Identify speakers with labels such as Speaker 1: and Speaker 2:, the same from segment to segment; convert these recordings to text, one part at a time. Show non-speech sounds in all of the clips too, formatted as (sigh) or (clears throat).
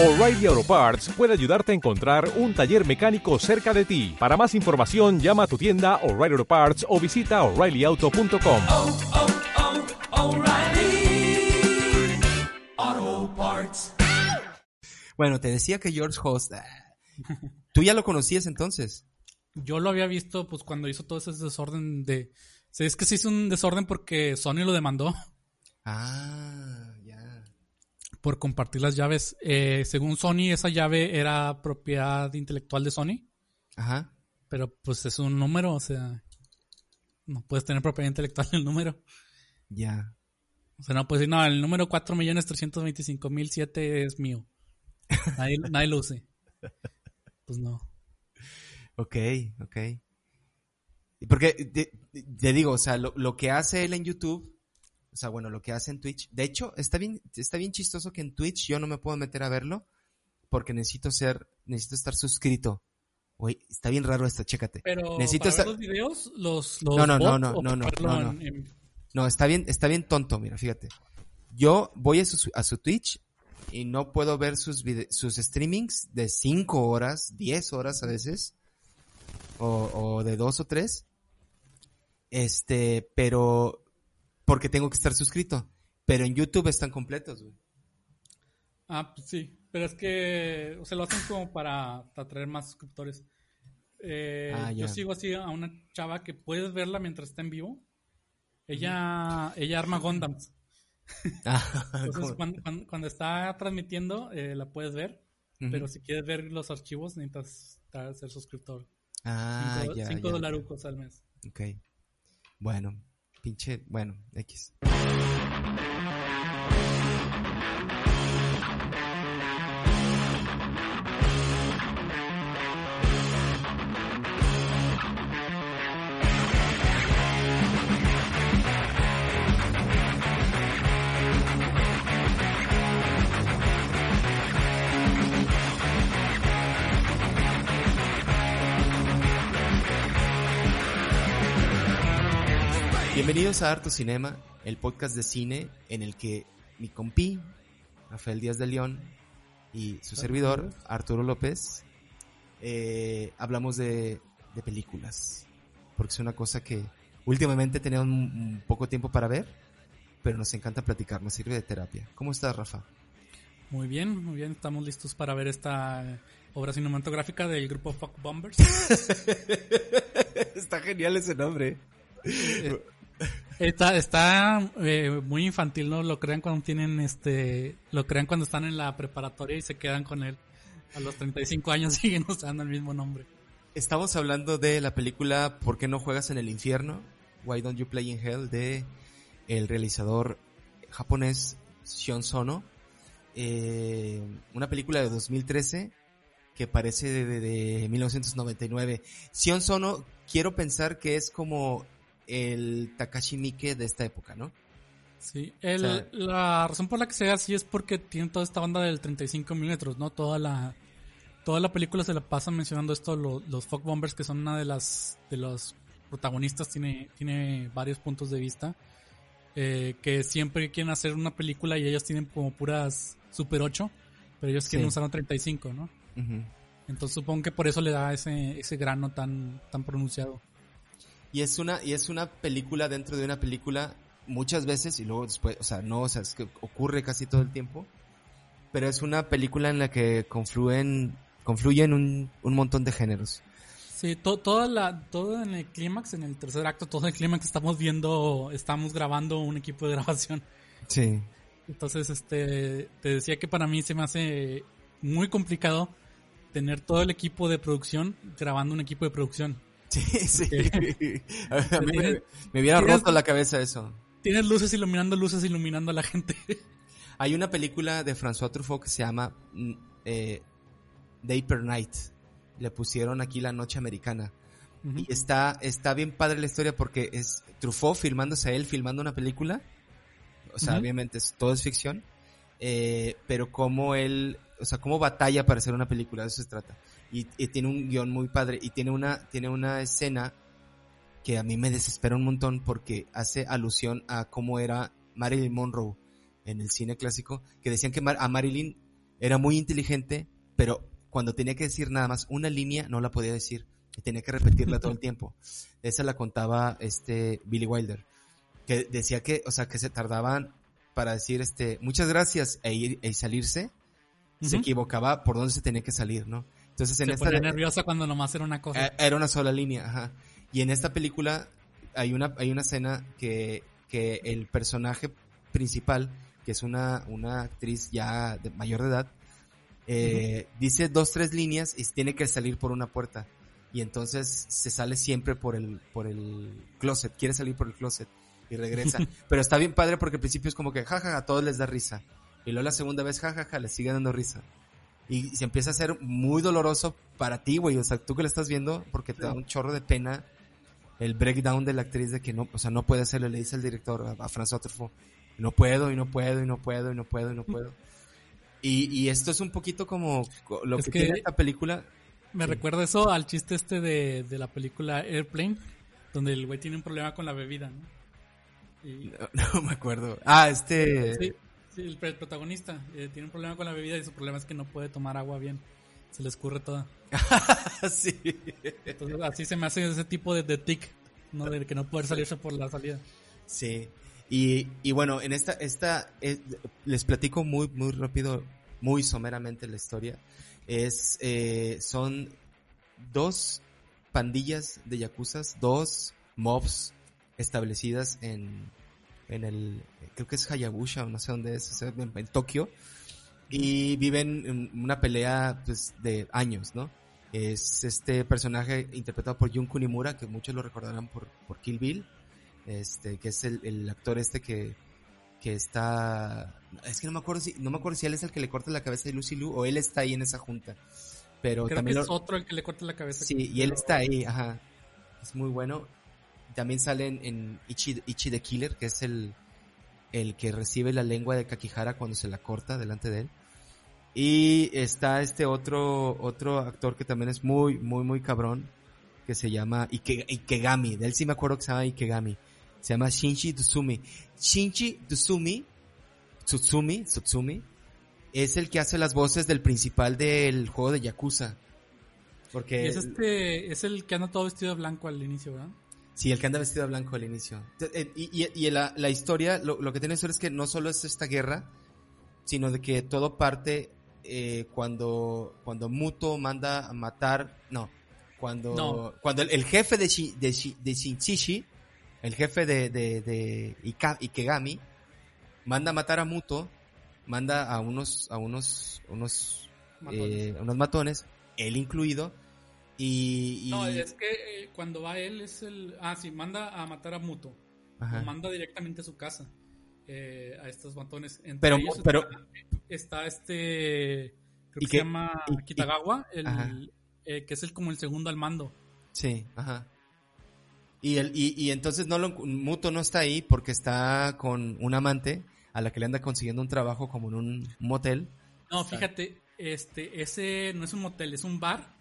Speaker 1: O'Reilly Auto Parts puede ayudarte a encontrar un taller mecánico cerca de ti. Para más información, llama a tu tienda O'Reilly Auto Parts o visita oreillyauto.com.
Speaker 2: oh, oh, O'Reilly Auto Parts.
Speaker 3: Bueno, te decía que George Host. ah, ¿Tú ya lo conocías entonces?
Speaker 4: Yo lo había visto pues cuando hizo todo ese desorden de... Es que se hizo un desorden porque Sony lo demandó
Speaker 3: Ah.
Speaker 4: Por compartir las llaves. Eh, según Sony, esa llave era propiedad intelectual de Sony,
Speaker 3: Ajá.
Speaker 4: pero pues es un número, o sea, no puedes tener propiedad intelectual del número.
Speaker 3: Ya.
Speaker 4: O sea, no puedes decir, no, el número 4.325.007 es mío. Nadie, (laughs) nadie lo use. Pues no.
Speaker 3: Ok, ok. Porque te, te digo, o sea, lo, lo que hace él en YouTube, o sea, bueno, lo que hace en Twitch, de hecho, está bien, está bien chistoso que en Twitch yo no me puedo meter a verlo porque necesito ser, necesito estar suscrito. Oye, está bien raro esto, chécate.
Speaker 4: Pero
Speaker 3: necesito
Speaker 4: para
Speaker 3: estar,
Speaker 4: los videos, los, los
Speaker 3: No, no, no,
Speaker 4: bots,
Speaker 3: no, no, no, no,
Speaker 4: en-
Speaker 3: No, está bien, está bien tonto, mira, fíjate. Yo voy a su, a su Twitch y no puedo ver sus sus streamings de 5 horas, 10 horas a veces, o, o de 2 o 3. Este, pero, porque tengo que estar suscrito. Pero en YouTube están completos, güey.
Speaker 4: Ah, pues sí. Pero es que, o sea, lo hacen como para atraer más suscriptores. Eh,
Speaker 3: Ah,
Speaker 4: yo sigo así a una chava que puedes verla mientras está en vivo. Ella, ella arma Gundams. (laughs) Entonces,
Speaker 3: Como-
Speaker 4: cuando, cuando- cuando está transmitiendo, eh, la puedes ver. Pero si quieres ver los archivos, necesitas ser suscriptor.
Speaker 3: Ah,
Speaker 4: cinco
Speaker 3: ya,
Speaker 4: cinco
Speaker 3: ya.
Speaker 4: dolarucos al mes.
Speaker 3: Ok. Bueno, pinche, bueno, X. Bienvenidos a Harto Cinema, el podcast de cine en el que mi compi, Rafael Díaz de León, y su servidor, Arturo López, eh, hablamos de, de películas. Porque es una cosa que últimamente tenemos un, poco tiempo para ver, pero nos encanta platicar, nos sirve de terapia. ¿Cómo estás, Rafa?
Speaker 4: Muy bien, muy bien. Estamos listos para ver esta eh, obra cinematográfica del grupo Fuck Bombers. (laughs)
Speaker 3: Está genial ese nombre.
Speaker 4: Está, está eh, muy infantil, ¿no? Lo crean cuando tienen este, lo crean cuando están en la preparatoria y se quedan con él. A los 35 años (laughs) siguen usando el mismo nombre.
Speaker 3: Estamos hablando de la película ¿Por qué no juegas en el infierno? Why Don't You Play in Hell de el realizador japonés Shion Sono. Eh, una película de 2013 que parece de, de- de 1999. Shion Sono quiero pensar que es como el Takashi Miike de esta época, ¿no?
Speaker 4: Sí, el-
Speaker 3: O sea-
Speaker 4: la razón por la que se ve así es porque tiene toda esta banda del 35 milímetros, ¿no? Toda la, toda la película se la pasa mencionando esto, lo- los Fuck Bombers, que son una de las, de los protagonistas, tiene, tiene varios puntos de vista, eh, que siempre quieren hacer una película y ellos tienen como puras Super 8, pero ellos quieren
Speaker 3: Sí.
Speaker 4: usar un 35, ¿no?
Speaker 3: Ujú.
Speaker 4: Entonces supongo que por eso le da ese, ese grano tan, tan pronunciado.
Speaker 3: Y es una, y es una película dentro de una película muchas veces y luego después, o sea, no, o sea, es que ocurre casi todo el tiempo. Pero es una película en la que confluyen, confluyen un, un montón de géneros.
Speaker 4: Sí, to- toda la, todo en el clímax, en el tercer acto, todo el clímax estamos viendo, estamos grabando un equipo de grabación.
Speaker 3: Sí.
Speaker 4: Entonces, este, te decía que para mí se me hace muy complicado tener todo el equipo de producción grabando un equipo de producción. (laughs)
Speaker 3: Sí, sí. (laughs) A mí me, me hubiera roto la cabeza eso.
Speaker 4: Tienes luces iluminando, luces iluminando a la gente. (laughs)
Speaker 3: Hay una película de François Truffaut que se llama mm, eh, Day per Night. Le pusieron aquí la noche americana. Y está, está bien padre la historia porque es Truffaut filmándose a él, filmando una película. O sea, obviamente es- todo es ficción. Eh, pero como él, o sea, cómo batalla para hacer una película, de eso se trata. Y, y tiene un guion muy padre. Y tiene una, tiene una escena que a mí me desespera un montón porque hace alusión a cómo era Marilyn Monroe en el cine clásico, que decían que Mar- a Marilyn era muy inteligente, pero cuando tenía que decir nada más una línea no la podía decir. Y tenía que repetirla todo el (laughs) tiempo. Esa la contaba este Billy Wilder. Que decía que, o sea, que se tardaban para decir este, muchas gracias e ir e salirse. Se equivocaba por dónde se tenía que salir, ¿no? Entonces en
Speaker 4: Se
Speaker 3: esta
Speaker 4: ponía nerviosa cuando nomás era una cosa.
Speaker 3: eh, Era una sola línea, ajá. Y en esta película hay una, hay una escena que, que el personaje principal, que es una, una actriz ya de mayor de edad, eh, dice dos, tres líneas y tiene que salir por una puerta. Y entonces se sale siempre por el, por el closet, quiere salir por el closet y regresa. (laughs) Pero está bien padre porque al principio es como que jajaja, a todos les da risa. Y luego la segunda vez jajaja, les sigue dando risa. Y se empieza a hacer muy doloroso para ti, güey. O sea, tú que lo estás viendo, porque te da un chorro de pena el breakdown de la actriz de que no, o sea, no puede hacerlo. Le dice el director a, a François Truffaut, no puedo, y no puedo, y no puedo, y no puedo, y no puedo. (laughs) Y, y esto es un poquito como co- lo
Speaker 4: Es
Speaker 3: que,
Speaker 4: que-
Speaker 3: tiene esta película.
Speaker 4: Me
Speaker 3: sí.
Speaker 4: recuerda eso al chiste este de, de la película Airplane, donde el güey tiene un problema con la bebida, ¿no? Y-
Speaker 3: No, (laughs) no me acuerdo. Ah, este.
Speaker 4: sí, el, protagonista eh, tiene un problema con la bebida y su problema es que no puede tomar agua bien. Se le escurre toda. (laughs)
Speaker 3: sí.
Speaker 4: Entonces, así se me hace ese tipo de, de tic, ¿no? De que no poder salirse por la salida.
Speaker 3: Sí. Y, y bueno, en esta, esta, eh, les platico muy, muy rápido, muy someramente la historia. Es, eh, son dos pandillas de yakuzas, dos mobs establecidas en, en el, creo que es Hayabusa o no sé dónde es, en, en Tokio. Y viven en una pelea, pues, de años, ¿no? Es este personaje interpretado por Jun Kunimura, que muchos lo recordarán por, por Kill Bill este que es el, el actor este que que está es que no me acuerdo si no me acuerdo si él es el que le corta la cabeza de Lucy Liu o él está ahí en esa junta pero
Speaker 4: Creo que
Speaker 3: también
Speaker 4: es
Speaker 3: lo-
Speaker 4: otro el que le corta la cabeza.
Speaker 3: sí y él está ahí ajá es muy bueno también salen en Ichi, Ichi the Killer que es el el que recibe la lengua de Kakihara cuando se la corta delante de él y está este otro otro actor que también es muy muy muy cabrón que se llama Ike- Ikegami de él sí me acuerdo que se llama Ikegami se llama Shinji Tsumi. Shinji Tsumi, Tsutsumi, Tsutsumi, es el que hace las voces del principal del juego de Yakuza. Porque
Speaker 4: es este, es el que anda todo vestido de blanco al inicio, ¿verdad?
Speaker 3: Sí, el que anda vestido de blanco al inicio. Eh, Y, y- y la, la historia, lo, lo que tiene ser es que no solo es esta guerra, sino de que todo parte eh, cuando, cuando Muto manda a matar, no, cuando,
Speaker 4: No.
Speaker 3: cuando el, el jefe de, Shi- de, Shi- de Shinshishi, el jefe de, de, de Ika- Ikegami, manda a matar a Muto, manda a unos, a unos, unos,
Speaker 4: Matones.
Speaker 3: eh, unos matones, él incluido, y, y-
Speaker 4: No, es que eh, cuando va él es el... Ah, sí, manda a matar a Muto.
Speaker 3: Ajá.
Speaker 4: Lo manda directamente a su casa. eh, a estos matones. Entre
Speaker 3: Pero-
Speaker 4: ellos
Speaker 3: pero-
Speaker 4: está, está este... Creo
Speaker 3: ¿Y
Speaker 4: que se llama
Speaker 3: y-
Speaker 4: Kitagawa, el, eh, que es el como el segundo al mando.
Speaker 3: Sí, ajá. Y, el, y, y entonces no lo, Muto no está ahí porque está con un amante a la que le anda consiguiendo un trabajo como en un motel.
Speaker 4: No, fíjate, este, ese no es un motel, es un bar.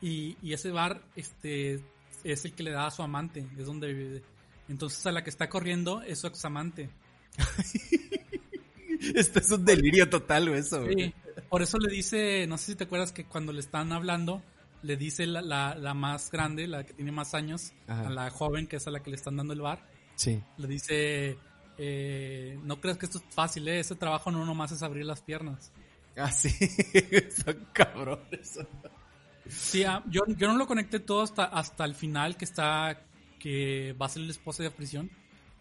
Speaker 4: Y, y ese bar, este, es el que le da a su amante, es donde vive. Entonces a la que está corriendo es su ex amante. (laughs)
Speaker 3: Esto es un delirio total, eso.
Speaker 4: Sí, por eso le dice, no sé si te acuerdas que cuando le están hablando, le dice la, la, la más grande, la que tiene más años,
Speaker 3: Ajá.
Speaker 4: a la joven que es a la que le están dando el bar,
Speaker 3: Sí.
Speaker 4: le dice, eh, no creas que esto es fácil, ¿eh? ese trabajo no nomás es abrir las piernas.
Speaker 3: Ah, sí. (laughs) Son cabrones.
Speaker 4: Sí, ah, yo, yo no lo conecté todo hasta, hasta el final que está, que va a ser el esposo de prisión,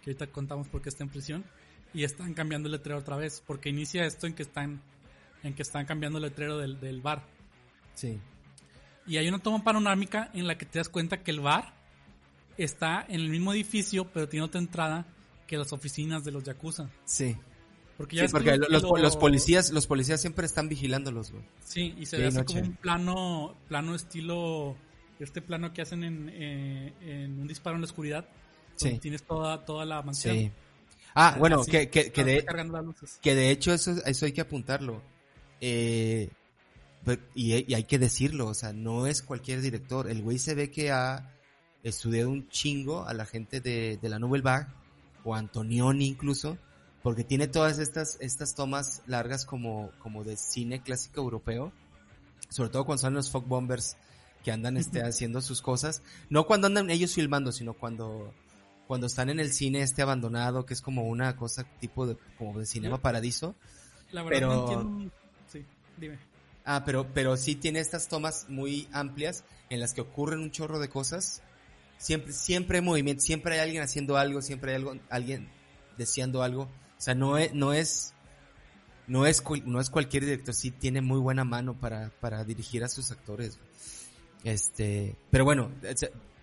Speaker 4: que ahorita contamos por qué está en prisión, y están cambiando el letrero otra vez, porque inicia esto en que están, en que están cambiando el letrero del, del bar.
Speaker 3: Sí.
Speaker 4: Y hay una toma panorámica en la que te das cuenta que el bar está en el mismo edificio, pero tiene otra entrada que las oficinas de los Yakuza.
Speaker 3: Sí.
Speaker 4: Porque
Speaker 3: Sí,
Speaker 4: ya que
Speaker 3: porque
Speaker 4: los-
Speaker 3: los,
Speaker 4: los-
Speaker 3: los policías, los policías siempre están vigilándolos, güey.
Speaker 4: Sí, y se
Speaker 3: Sí,
Speaker 4: ve así
Speaker 3: noche.
Speaker 4: como un plano, plano estilo, este plano que hacen en, eh, en un disparo en la oscuridad.
Speaker 3: Sí.
Speaker 4: Tienes toda, toda la mansión.
Speaker 3: Sí. Ah, bueno,
Speaker 4: Así,
Speaker 3: que, que, que de. Que de hecho eso, eso hay que apuntarlo. Eh, y hay que decirlo, o sea, no es cualquier director. El güey se ve que ha estudiado un chingo a la gente de, de la Nouvelle Vague, o Antonioni incluso, porque tiene todas estas, estas tomas largas como, como de cine clásico europeo, sobre todo cuando son los folk bombers que andan este, haciendo sus cosas, no cuando andan ellos filmando, sino cuando, cuando están en el cine este abandonado, que es como una cosa tipo de, como de cinema paradiso.
Speaker 4: La verdad
Speaker 3: Pero-
Speaker 4: no entiendo. Sí, dime.
Speaker 3: Ah, pero, pero sí tiene estas tomas muy amplias en las que ocurren un chorro de cosas. Siempre, siempre hay movimiento, siempre hay alguien haciendo algo, siempre hay algo, alguien deseando algo. O sea, no es, no es, no es, no es cualquier director, sí tiene muy buena mano para, para dirigir a sus actores. Este, pero bueno,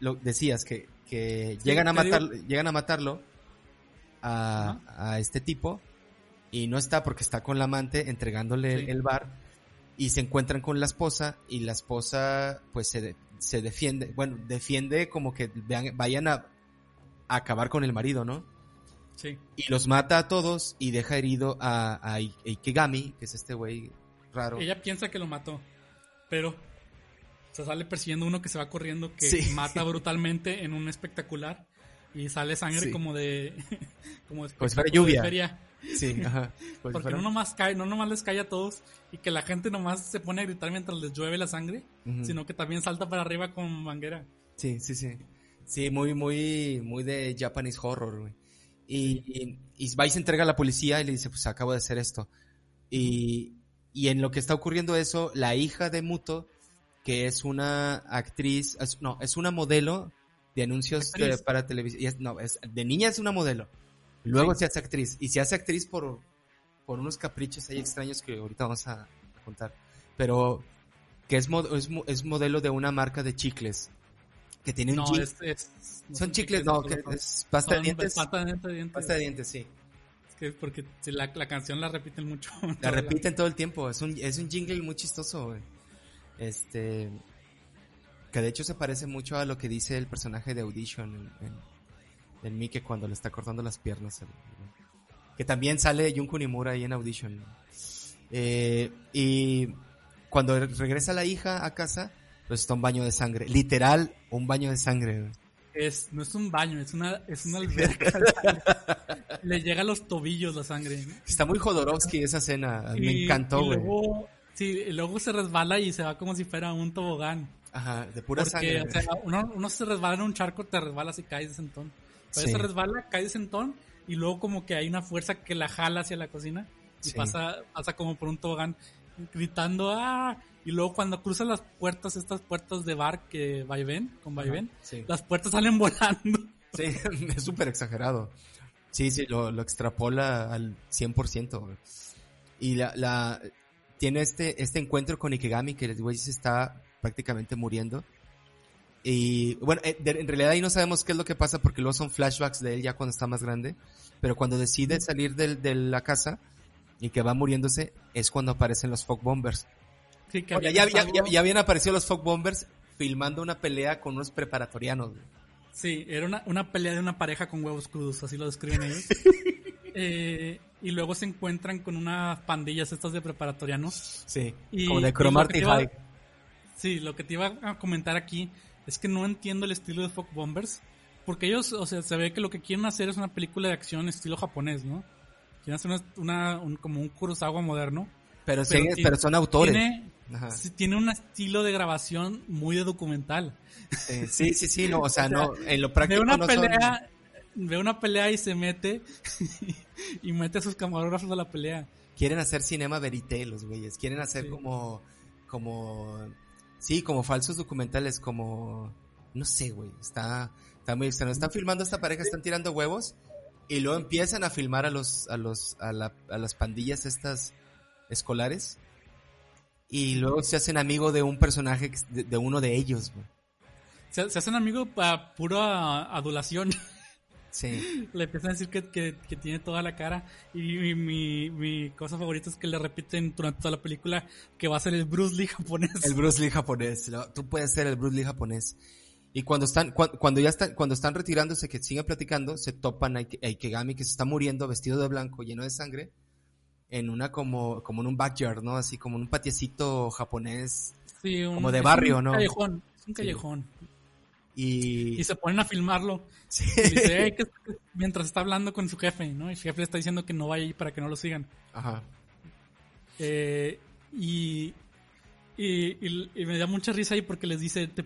Speaker 3: lo decías que, que
Speaker 4: Sí,
Speaker 3: llegan a
Speaker 4: te digo-
Speaker 3: matar, llegan a matarlo a, a este tipo y no está porque está con la amante entregándole
Speaker 4: Sí.
Speaker 3: el bar y se encuentran con la esposa y la esposa pues se, de- se defiende, bueno, defiende como que vean- vayan a, a acabar con el marido, ¿no?
Speaker 4: Sí.
Speaker 3: Y los mata a todos y deja herido a, a Ikegami, que es este güey raro.
Speaker 4: Ella piensa que lo mató, pero se sale persiguiendo uno que se va corriendo que
Speaker 3: Sí.
Speaker 4: mata (laughs) brutalmente en un espectacular y sale sangre
Speaker 3: Sí.
Speaker 4: como de (laughs) como de
Speaker 3: Como si fuera
Speaker 4: espectáculo de
Speaker 3: lluvia.
Speaker 4: feria.
Speaker 3: Sí, (laughs) ajá. Pues
Speaker 4: Porque no nomás cae, no nomás les cae a todos y que la gente nomás se pone a gritar mientras les llueve la sangre, sino que también salta para arriba con manguera.
Speaker 3: Sí, sí, sí. Sí, muy, muy, muy de Japanese horror, güey. Y, y, y va y se entrega a la policía y le dice, pues acabo de hacer esto. Y, y en lo que está ocurriendo eso, la hija de Muto, que es una actriz, es- no, es una modelo de anuncios de- para televisión. y es- No, es, de niña es una modelo. Luego se hace actriz. Y se hace actriz por, por unos caprichos ahí extraños que ahorita vamos a, a contar. Pero que es, es, es modelo de una marca de chicles. Que tiene un
Speaker 4: No, es, es- no
Speaker 3: son chicles, no, que es pasta de dientes.
Speaker 4: Pasta de dientes.
Speaker 3: Pasta de dientes, sí.
Speaker 4: Es que es porque la, la canción la repiten mucho. (laughs)
Speaker 3: La repiten todo el tiempo. Es un, es un jingle muy chistoso, güey. Este. Que de hecho se parece mucho a lo que dice el personaje de Audition en, en, en Mike cuando le está cortando las piernas. al- que también sale Jun Kunimura ahí en Audition. Eh, y cuando regresa la hija a casa, pues está un baño de sangre. Literal, un baño de sangre. güey.
Speaker 4: Es, no es un baño, es una, es una alberca. (laughs) Le llega a los tobillos la sangre.
Speaker 3: Está muy Jodorowsky esa escena. Me encantó,
Speaker 4: y
Speaker 3: güey.
Speaker 4: sí, y luego se resbala y se va como si fuera un tobogán.
Speaker 3: Ajá, de pura
Speaker 4: Porque,
Speaker 3: sangre.
Speaker 4: o sea, uno, uno se resbala en un charco, te resbalas y caes de sentón. Pero
Speaker 3: Sí.
Speaker 4: se resbala, caes de sentón y luego como que hay una fuerza que la jala hacia la cocina y
Speaker 3: Sí.
Speaker 4: pasa, pasa como por un tobogán gritando ¡ah! Y luego cuando cruza las puertas, estas puertas de bar que va y ven, con va y ven,
Speaker 3: Sí.
Speaker 4: las puertas salen (laughs) volando.
Speaker 3: Sí, (laughs) es súper exagerado. Sí, sí, lo, lo extrapola al 100%. güey. Y la, la, tiene este, este encuentro con Ikegami que el güey se está prácticamente muriendo. Y bueno, eh, de- en realidad ahí no sabemos qué es lo que pasa porque luego son flashbacks de él ya cuando está más grande. Pero cuando decide salir del- de la casa y que va muriéndose es cuando aparecen los Fog Bombers.
Speaker 4: Sí, que
Speaker 3: Oye, ya, ya, ya- ya habían aparecido los Fog Bombers filmando una pelea con unos preparatorianos. güey.
Speaker 4: Sí, era una, una pelea de una pareja con huevos crudos, así lo describen ellos. (laughs) Eh, y luego se encuentran con unas pandillas estas de preparatorianos.
Speaker 3: Sí,
Speaker 4: Y-
Speaker 3: como de
Speaker 4: y
Speaker 3: Cromarty High.
Speaker 4: Sí, lo que te iba a comentar aquí es que no entiendo el estilo de Fog Bombers. Porque ellos, o sea, se ve que lo que quieren hacer es una película de acción estilo japonés, ¿no? Quieren hacer una, una- un- como un Kurosawa moderno.
Speaker 3: Pero,
Speaker 4: Pero
Speaker 3: sí,
Speaker 4: ti-
Speaker 3: pero son autores.
Speaker 4: Tiene,
Speaker 3: Ajá.
Speaker 4: tiene un estilo de grabación muy de documental.
Speaker 3: Eh, sí, sí, sí, no, o sea, (laughs)
Speaker 4: O sea,
Speaker 3: no, en lo
Speaker 4: Ve
Speaker 3: práctico
Speaker 4: una
Speaker 3: no son-
Speaker 4: pelea, ve una pelea y se mete (laughs) y mete a sus camarógrafos a la pelea.
Speaker 3: quieren hacer cinema verité los güeyes, quieren hacer
Speaker 4: Sí.
Speaker 3: como, como, sí, como falsos documentales, como, no sé, güey, está, está muy extraño. Están filmando a esta pareja, están tirando huevos y luego empiezan a filmar a los, a los, a, la- a las pandillas estas escolares y luego se hacen amigo de un personaje, de, de uno de ellos, güey.
Speaker 4: Se, se hacen amigos para pura adulación. (laughs)
Speaker 3: Sí.
Speaker 4: le empiezan a decir que, que- que tiene toda la cara. Y mi, mi, mi cosa favorita es que le repiten durante toda la película que va a ser el Bruce Lee japonés.
Speaker 3: El Bruce Lee japonés. ¿no? Tú puedes ser el Bruce Lee japonés. Y cuando están, cua- cuando ya están, cuando están retirándose, que siguen platicando, se topan a Ikegami que se está muriendo vestido de blanco, lleno de sangre, en una como, como en un backyard, ¿no? Así como en un patiecito japonés.
Speaker 4: Sí, un-
Speaker 3: como de barrio,
Speaker 4: un
Speaker 3: ¿no?
Speaker 4: Callejón, es un
Speaker 3: Sí.
Speaker 4: callejón.
Speaker 3: Y,
Speaker 4: Y se ponen a filmarlo.
Speaker 3: Sí.
Speaker 4: Y dice, "Ey, ¿qué es- qué es?", mientras está hablando con su jefe, ¿no? Y el jefe le está diciendo que no vaya ahí para que no lo sigan.
Speaker 3: Ajá.
Speaker 4: Eh, y, y, y- y me da mucha risa ahí porque les dice, te-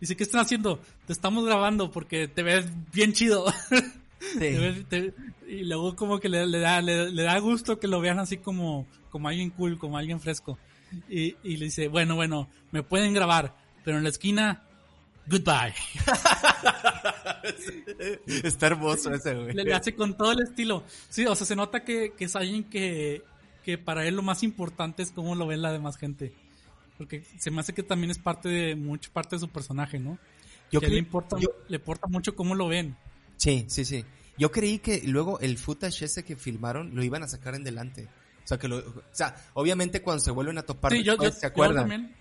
Speaker 4: dice, ¿qué están haciendo? Te estamos grabando porque te ves bien chido. (laughs) Te- y luego como que le, le da, le, le da gusto que lo vean así como, como alguien cool, como alguien fresco. Y, y le dice, bueno, bueno, me pueden grabar, pero en la esquina, goodbye. (laughs)
Speaker 3: Está hermoso ese, güey.
Speaker 4: Le, le hace con todo el estilo. Sí, o sea, se nota que, que es alguien que, que para él lo más importante es cómo lo ven la demás gente. Porque se me hace que también es parte de, mucho parte de su personaje, ¿no?
Speaker 3: Yo
Speaker 4: que le importa,
Speaker 3: yo-
Speaker 4: le importa mucho cómo lo ven.
Speaker 3: Sí, sí, sí. Yo creí que luego el footage ese que filmaron lo iban a sacar en delante. O sea, que lo, o sea, obviamente cuando se vuelven a topar
Speaker 4: Sí, yo,
Speaker 3: ¿se
Speaker 4: yo
Speaker 3: acuerdan?
Speaker 4: también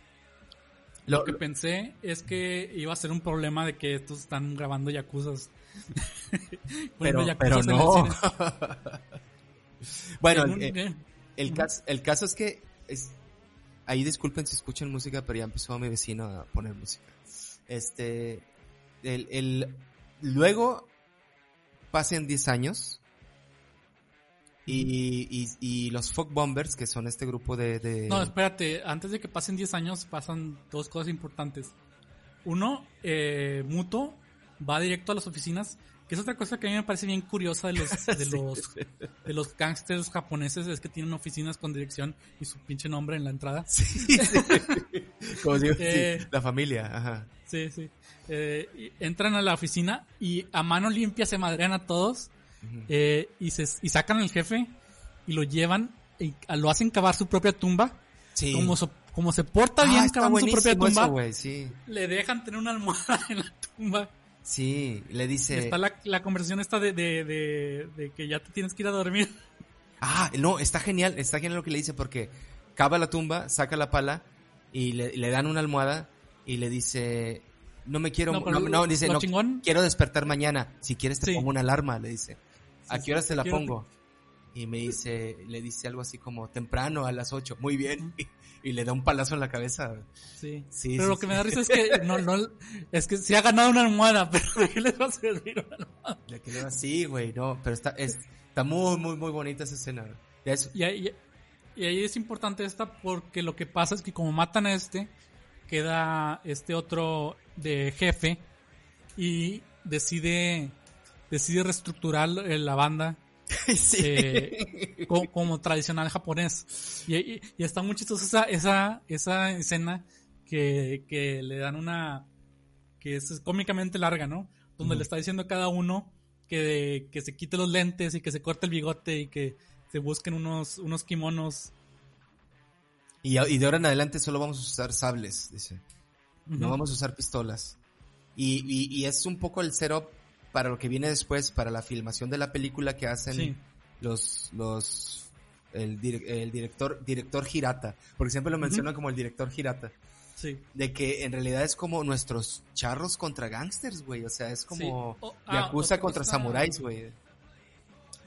Speaker 3: Lo-
Speaker 4: lo que pensé es que iba a ser un problema de que estos están grabando yakuzas.
Speaker 3: pero, (laughs)
Speaker 4: Poniendo
Speaker 3: pero
Speaker 4: el
Speaker 3: no. (laughs) bueno, eh,
Speaker 4: eh,
Speaker 3: el,
Speaker 4: Ujú.
Speaker 3: caso, el caso es que es, ahí disculpen si escuchan música, pero ya empezó mi vecino a poner música. Este, el, el, luego pasen 10 años y, y, y los Fog Bombers, que son este grupo de... de-
Speaker 4: No, espérate, antes de que pasen 10 años pasan dos cosas importantes. Uno, eh, Muto va directo a las oficinas, que es otra cosa que a mí me parece bien curiosa de los de (laughs) los de los gangsters japoneses es que tienen oficinas con dirección y su pinche nombre en la entrada.
Speaker 3: Sí, sí. (laughs) (laughs) Como sí,
Speaker 4: Eh,
Speaker 3: la familia, ajá.
Speaker 4: Sí, sí. Eh, entran a la oficina y a mano limpia se madrean a todos
Speaker 3: Ujú.
Speaker 4: eh, y, se, y sacan al jefe y lo llevan y lo hacen cavar su propia tumba.
Speaker 3: Sí.
Speaker 4: Como, so- como se porta
Speaker 3: Ah,
Speaker 4: bien
Speaker 3: está
Speaker 4: cavando su propia tumba,
Speaker 3: eso, güey, sí.
Speaker 4: le dejan tener una almohada en la tumba.
Speaker 3: Sí, le dice...
Speaker 4: está la, la conversación esta de, de, de, de que ya te tienes que ir a dormir.
Speaker 3: Ah, no, está genial, está genial lo que le dice porque cava la tumba, saca la pala y le, le dan una almohada y le dice, no me quiero,
Speaker 4: No,
Speaker 3: no, dice, no,
Speaker 4: chingón-
Speaker 3: quiero despertar mañana, si quieres te
Speaker 4: Sí.
Speaker 3: pongo una alarma, le dice. ¿A
Speaker 4: Sí,
Speaker 3: qué
Speaker 4: sí,
Speaker 3: horas te la
Speaker 4: quiero-
Speaker 3: pongo? Y me dice, le dice algo así como, temprano, a las 8, muy bien, y, le da un palazo en la cabeza.
Speaker 4: Sí.
Speaker 3: Sí,
Speaker 4: pero
Speaker 3: sí,
Speaker 4: lo que
Speaker 3: sí.
Speaker 4: me da risa es que no, no, es que se ha ganado una almohada, (laughs) pero ¿de qué les va a servir una almohada?
Speaker 3: Le así, güey, no, pero está, es- está muy, muy, muy bonita esa escena. es-
Speaker 4: Y ahí, y ahí es importante esta porque lo que pasa es que como matan a este, queda este otro de jefe y decide decide reestructurar la banda (laughs)
Speaker 3: sí.
Speaker 4: eh, co- como, tradicional japonés. Y, y- y está muy chistosa esa, esa, esa escena que, que le dan una... que es cómicamente larga, ¿no? Donde le está diciendo a cada uno que, que se quite los lentes y que se corte el bigote y que se busquen unos, unos kimonos.
Speaker 3: Y, y de ahora en adelante solo vamos a usar sables, dice. No vamos a usar pistolas. Y, y, y es un poco el setup para lo que viene después, para la filmación de la película que hacen
Speaker 4: Sí.
Speaker 3: los, los, el, dir- el director, director Hirata. Porque siempre lo mencionan como el director Hirata.
Speaker 4: Sí.
Speaker 3: De que en realidad es como nuestros charros contra gangsters, güey. O sea, es como
Speaker 4: Sí. O- ah,
Speaker 3: Yakuza contra
Speaker 4: cosa-
Speaker 3: samuráis, güey.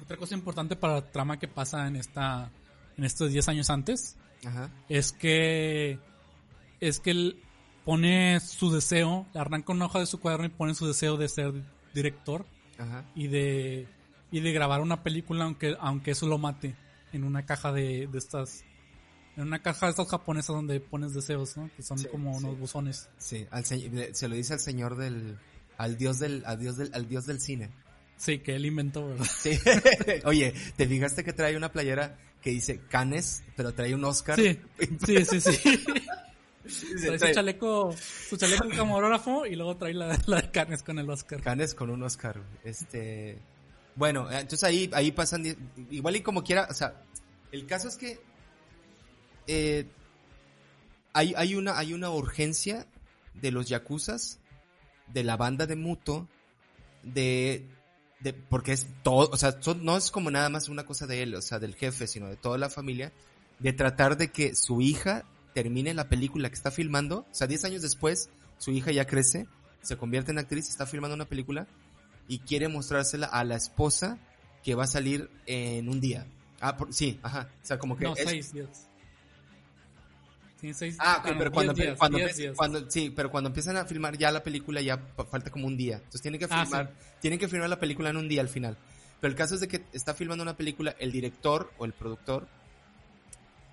Speaker 4: Otra cosa importante para la trama que pasa en esta en estos 10 años antes
Speaker 3: Ajá.
Speaker 4: es que es que él pone su deseo, le arranca una hoja de su cuaderno y pone su deseo de ser director
Speaker 3: Ajá.
Speaker 4: y de y de grabar una película aunque aunque eso lo mate en una caja de, de estas en una caja de estas japonesas donde pones deseos, ¿no? Que son
Speaker 3: Sí,
Speaker 4: como
Speaker 3: sí.
Speaker 4: unos buzones.
Speaker 3: Sí, al se, se lo dice al señor del, al dios del, al dios del, al dios del cine.
Speaker 4: Sí, que él inventó, ¿verdad? (laughs)
Speaker 3: Sí. Oye, ¿te fijaste que trae una playera que dice Canes, pero trae un Oscar?
Speaker 4: Sí, sí, sí, sí. (laughs) Trae su chaleco, su chaleco camarógrafo y luego trae la, la de carnes con el Oscar.
Speaker 3: Canes con un Oscar. Este, bueno, entonces ahí, ahí pasan, igual y como quiera, o sea, el caso es que eh, hay, hay una, hay una urgencia de los yakuzas, de la banda de Muto, de, de, porque es todo, o sea, son- no es como nada más una cosa de él, o sea, del jefe, sino de toda la familia, de tratar de que su hija termine la película que está filmando, o sea, 10 años después, su hija ya crece, se convierte en actriz, está filmando una película y quiere mostrársela a la esposa que va a salir en un día. Ah, por- sí, ajá, o sea, como que
Speaker 4: No,
Speaker 3: es-
Speaker 4: seis días. Seis.
Speaker 3: Ah, pero cuando,
Speaker 4: días,
Speaker 3: cuando,
Speaker 4: días.
Speaker 3: cuando- sí, pero cuando empiezan a filmar ya la película ya falta como un día. Entonces tienen que
Speaker 4: Ah,
Speaker 3: filmar, tienen que filmar la película en un día al final. Pero el caso es de que está filmando una película, el director o el productor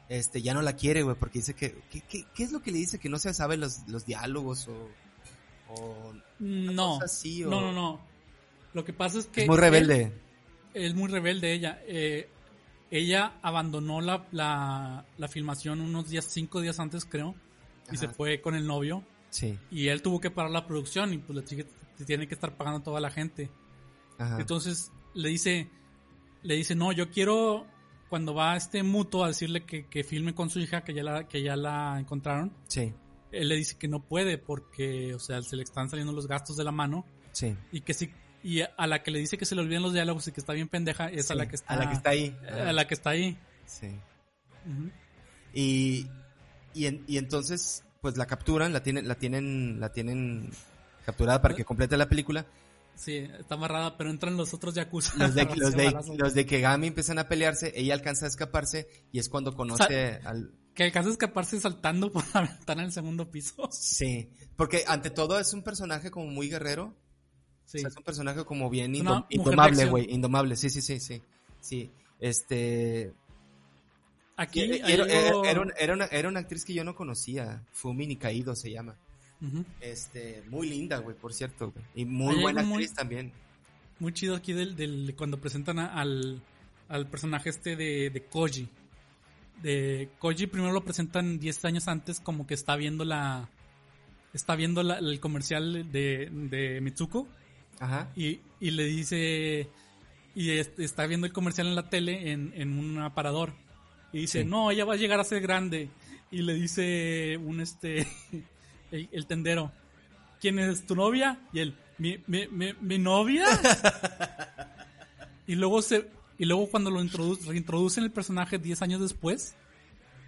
Speaker 3: este ya no la quiere, güey, porque dice que ¿qué, qué, qué es lo que le dice que no se sabe los, los diálogos o o
Speaker 4: No,
Speaker 3: cosa así, o-
Speaker 4: no, no, no. Lo que pasa es que.
Speaker 3: es muy rebelde.
Speaker 4: él- es muy rebelde ella. Eh, ella abandonó la, la, la filmación unos días, cinco días antes, creo. Y
Speaker 3: Ajá.
Speaker 4: se fue con el novio.
Speaker 3: Sí.
Speaker 4: Y él tuvo que parar la producción. Y pues la chica tiene que estar pagando a toda la gente.
Speaker 3: Ajá.
Speaker 4: Entonces le dice, le dice, no, yo quiero, cuando va a este mutuo a decirle que, que filme con su hija, que ya la, que ya la encontraron,
Speaker 3: sí.
Speaker 4: él le dice que no puede porque, o sea, se le están saliendo los gastos de la mano
Speaker 3: Sí.
Speaker 4: y que sí, y a la que le dice que se le olvidan los diálogos y que está bien pendeja es a la que está,
Speaker 3: a la que está ahí.
Speaker 4: a la que está ahí.
Speaker 3: Sí. Y, y, en- y entonces, pues la capturan, la tienen, la tienen, la tienen capturada para que complete la película.
Speaker 4: Sí, está amarrada, pero entran los otros yakuza.
Speaker 3: Los de, los de, los de Kegami empiezan a pelearse, ella alcanza a escaparse y es cuando conoce al...
Speaker 4: Que alcanza a escaparse saltando por la (laughs) ventana del segundo piso.
Speaker 3: Sí, porque ante todo es un personaje como muy guerrero.
Speaker 4: Sí.
Speaker 3: O sea, es un personaje como bien indom- indomable, güey. Indomable, sí, sí, sí, sí. Sí, este...
Speaker 4: Aquí
Speaker 3: era, una, era una- era una actriz que yo no conocía. Fumi Nikaido se llama. Este, muy linda, güey, por cierto, güey. Y muy
Speaker 4: Hay
Speaker 3: buena
Speaker 4: muy-
Speaker 3: actriz también.
Speaker 4: muy chido aquí del, del- cuando presentan a- al, al personaje este de, de Koji. De Koji primero lo presentan 10 años antes como que está viendo la está viendo la- el comercial de, de Mitsuko
Speaker 3: Ajá.
Speaker 4: y, y le dice y es- está viendo el comercial en la tele en, en un aparador y dice
Speaker 3: Sí.
Speaker 4: no ella va a llegar a ser grande y le dice un este (laughs) el, el tendero ¿quién es tu novia? y él mi, mi, mi, mi novia (laughs) y luego se y luego cuando lo introdu- reintroducen el personaje 10 años después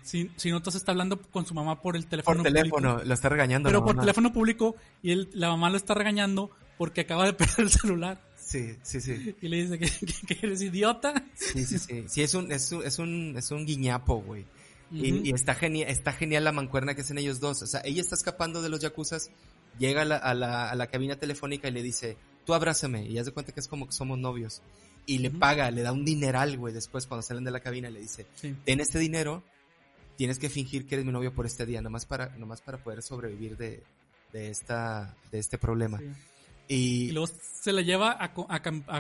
Speaker 4: si, si notas está hablando con su mamá por el teléfono
Speaker 3: Por teléfono,
Speaker 4: público.
Speaker 3: lo está regañando.
Speaker 4: pero por teléfono público y él, la mamá lo está regañando porque acaba de perder el celular
Speaker 3: Sí, sí, sí.
Speaker 4: y le dice que, que- eres idiota
Speaker 3: Sí, sí, sí. Sí, es un, es un, es un, es un guiñapo, güey. Y- está genial, está genial la mancuerna que hacen ellos dos. O sea, ella está escapando de los yakuzas, llega a la, a la, a la cabina telefónica y le dice, tú abrázame. Y ya se cuenta que es como que somos novios. Y le paga, le da un dineral, güey, después cuando salen de la cabina le dice,
Speaker 4: Sí.
Speaker 3: ten este dinero, tienes que fingir que eres mi novio por este día, nomás para, nomás para poder sobrevivir de, de esta, de este problema.
Speaker 4: Sí.
Speaker 3: Y,
Speaker 4: Y luego se la lleva a,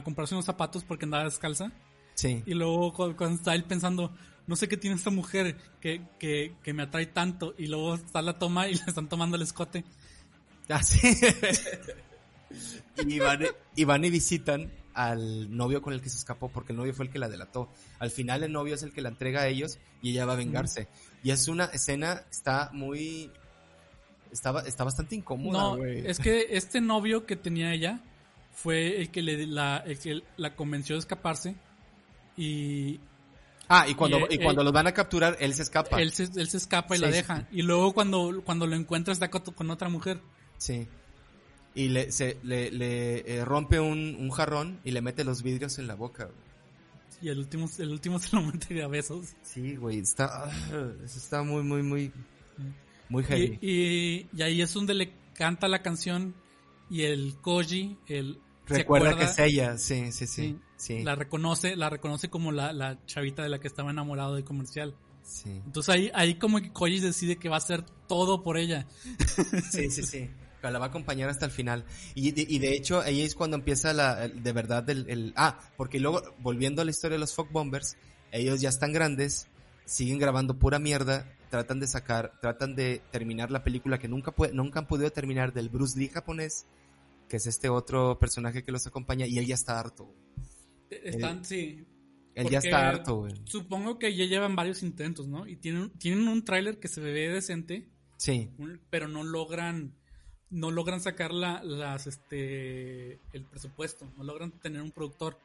Speaker 4: comprarse unos zapatos porque andaba descalza.
Speaker 3: sí,
Speaker 4: Y luego cu- cuando está él pensando, no sé qué tiene esta mujer que, que, que me atrae tanto. Y luego está la toma y (laughs) le están tomando el escote. (laughs)
Speaker 3: Así. y, van, y van y visitan al novio con el que se escapó, porque el novio fue el que la delató. Al final el novio es el que la entrega a ellos y ella va a vengarse. Y es una escena está muy... Está, ba- está bastante incómoda,
Speaker 4: No,
Speaker 3: güey.
Speaker 4: es que este novio que tenía ella fue el que, le, la, el que la convenció de escaparse. Y
Speaker 3: Ah, y cuando,
Speaker 4: y,
Speaker 3: y, cuando los van a capturar, él se escapa.
Speaker 4: él se, él se escapa y
Speaker 3: Sí,
Speaker 4: la
Speaker 3: sí,
Speaker 4: deja. Y luego cuando, cuando lo encuentra está con, otra mujer.
Speaker 3: Sí. Y le, se, le, le eh, rompe un, un jarrón y le mete los vidrios en la boca.
Speaker 4: Y el último, el último (laughs) se lo mete a besos.
Speaker 3: Sí, güey, está, ah, está muy, muy, muy, muy heavy.
Speaker 4: Y, y, y ahí es donde le canta la canción y el Koji, el
Speaker 3: Recuerda
Speaker 4: acuerda,
Speaker 3: que es ella, sí, sí, sí,
Speaker 4: Sí. la reconoce, la reconoce como la, la chavita de la que estaba enamorado del comercial.
Speaker 3: sí,
Speaker 4: Entonces ahí, ahí como que Koji decide que va a hacer todo por ella. (laughs)
Speaker 3: sí, sí, sí. La va a acompañar hasta el final. Y de, y de hecho, ahí es cuando empieza la, de verdad el, el- ah, porque luego, volviendo a la historia de los Fog Bombers, ellos ya están grandes, siguen grabando pura mierda, tratan de sacar, tratan de terminar la película que nunca puede, nunca han podido terminar del Bruce Lee japonés, que es este otro personaje que los acompaña, y él ya está harto.
Speaker 4: Están, sí.
Speaker 3: Él ya está harto, güey.
Speaker 4: Supongo que ya llevan varios intentos, ¿no? Y tienen, tienen un tráiler que se ve decente,
Speaker 3: Sí,
Speaker 4: pero no logran no logran sacar la, las este el presupuesto, no logran tener un productor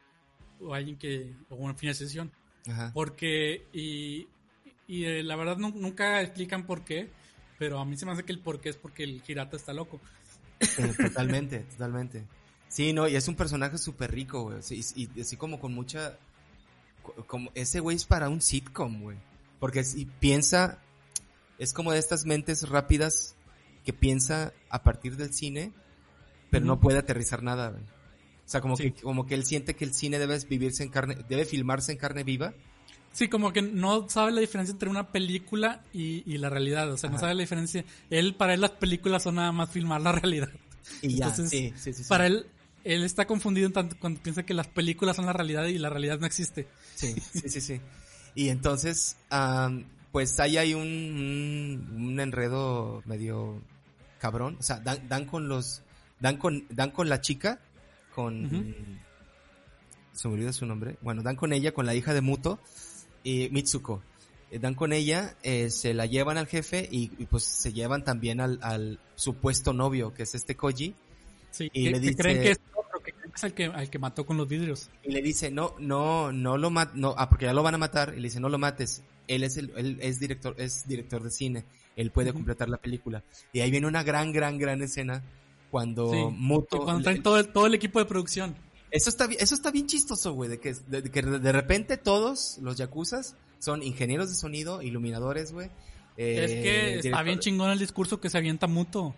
Speaker 4: o alguien que o una financiación,
Speaker 3: ajá.
Speaker 4: porque y, y eh, la verdad nu- nunca explican por qué, pero a mí se me hace que el por qué es porque el Hirata está loco.
Speaker 3: Sí, (laughs) totalmente, totalmente. Sí, no, y es un personaje súper rico, güey. Sí, y, y así como con mucha... co- Como, ese güey es para un sitcom, güey. Porque si piensa... Es como de estas mentes rápidas que piensa a partir del cine, pero no puede aterrizar nada. güey. O sea, como,
Speaker 4: Sí.
Speaker 3: que, como que él siente que el cine debe vivirse en carne, debe filmarse en carne viva.
Speaker 4: Sí, como que no sabe la diferencia entre una película y, y la realidad. O sea, no sabe la diferencia. Él, para él, las películas son nada más filmar la (laughs) realidad.
Speaker 3: Y ya,
Speaker 4: Entonces,
Speaker 3: sí, sí, sí.
Speaker 4: Para él, él está confundido en tanto cuando piensa que las películas son la realidad y la realidad no existe.
Speaker 3: Sí, sí, sí, sí. Y entonces, am, pues ahí hay un, un, un enredo medio cabrón. O sea, dan, dan con los, dan con, dan con la chica, con,
Speaker 4: Ujú.
Speaker 3: se me olvida su nombre. Bueno, dan con ella, con la hija de Muto, y Mitsuko. Eh, Dan con ella, eh, se la llevan al jefe y, y, pues se llevan también al, al supuesto novio, que es este Koji.
Speaker 4: Sí,
Speaker 3: Y
Speaker 4: que,
Speaker 3: le
Speaker 4: que
Speaker 3: dice-
Speaker 4: creen que es otro, que creen que es el que, al que mató con los vidrios.
Speaker 3: Y le dice, no, no, no lo mat, no, ah, porque ya lo van a matar. Y le dice, no lo mates. Él es el, él es director, es director de cine. Él puede completar la película. Y ahí viene una gran, gran, gran escena cuando
Speaker 4: Sí,
Speaker 3: Muto.
Speaker 4: Que cuando traen todo el, todo el equipo de producción.
Speaker 3: Eso está, eso está bien chistoso, güey, de que, de, de que de repente todos los yakuzas son ingenieros de sonido, iluminadores, güey. eh,
Speaker 4: es que está
Speaker 3: director-
Speaker 4: bien chingón el discurso que se avienta Muto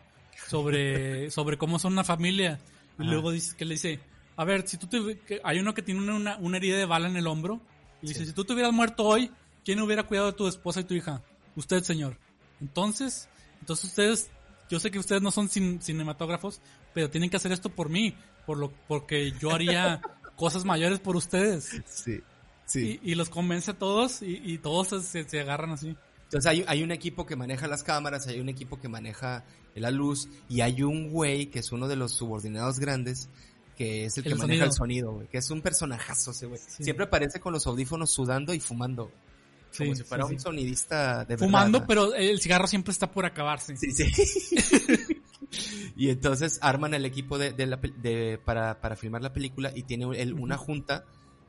Speaker 4: sobre, (laughs) sobre cómo son una familia. Y luego dice, que le dice, a ver, si tú te, que hay uno que tiene una, una, una herida de bala en el hombro. Y dice,
Speaker 3: Sí.
Speaker 4: si tú te hubieras muerto hoy, ¿quién hubiera cuidado de tu esposa y tu hija? Usted, señor. Entonces, entonces ustedes, yo sé que ustedes no son cin- cinematógrafos, pero tienen que hacer esto por mí, por lo, porque yo haría (laughs) cosas mayores por ustedes.
Speaker 3: Sí, sí.
Speaker 4: Y, y los convence a todos y, y todos se, se- agarran así.
Speaker 3: Entonces hay, hay un equipo que maneja las cámaras, hay un equipo que maneja la luz y hay un güey que es uno de los subordinados grandes que es el que
Speaker 4: El
Speaker 3: maneja
Speaker 4: sonido.
Speaker 3: el sonido, güey, que es un personajazo ese güey.
Speaker 4: Sí.
Speaker 3: Siempre aparece con los audífonos sudando y fumando, como
Speaker 4: Sí,
Speaker 3: si fuera
Speaker 4: sí,
Speaker 3: un sonidista de
Speaker 4: Fumando,
Speaker 3: verdad.
Speaker 4: pero el cigarro siempre está por acabarse.
Speaker 3: Sí, sí. (laughs) (laughs) y entonces arman el equipo de, de la de- para, para filmar la película y tiene él una junta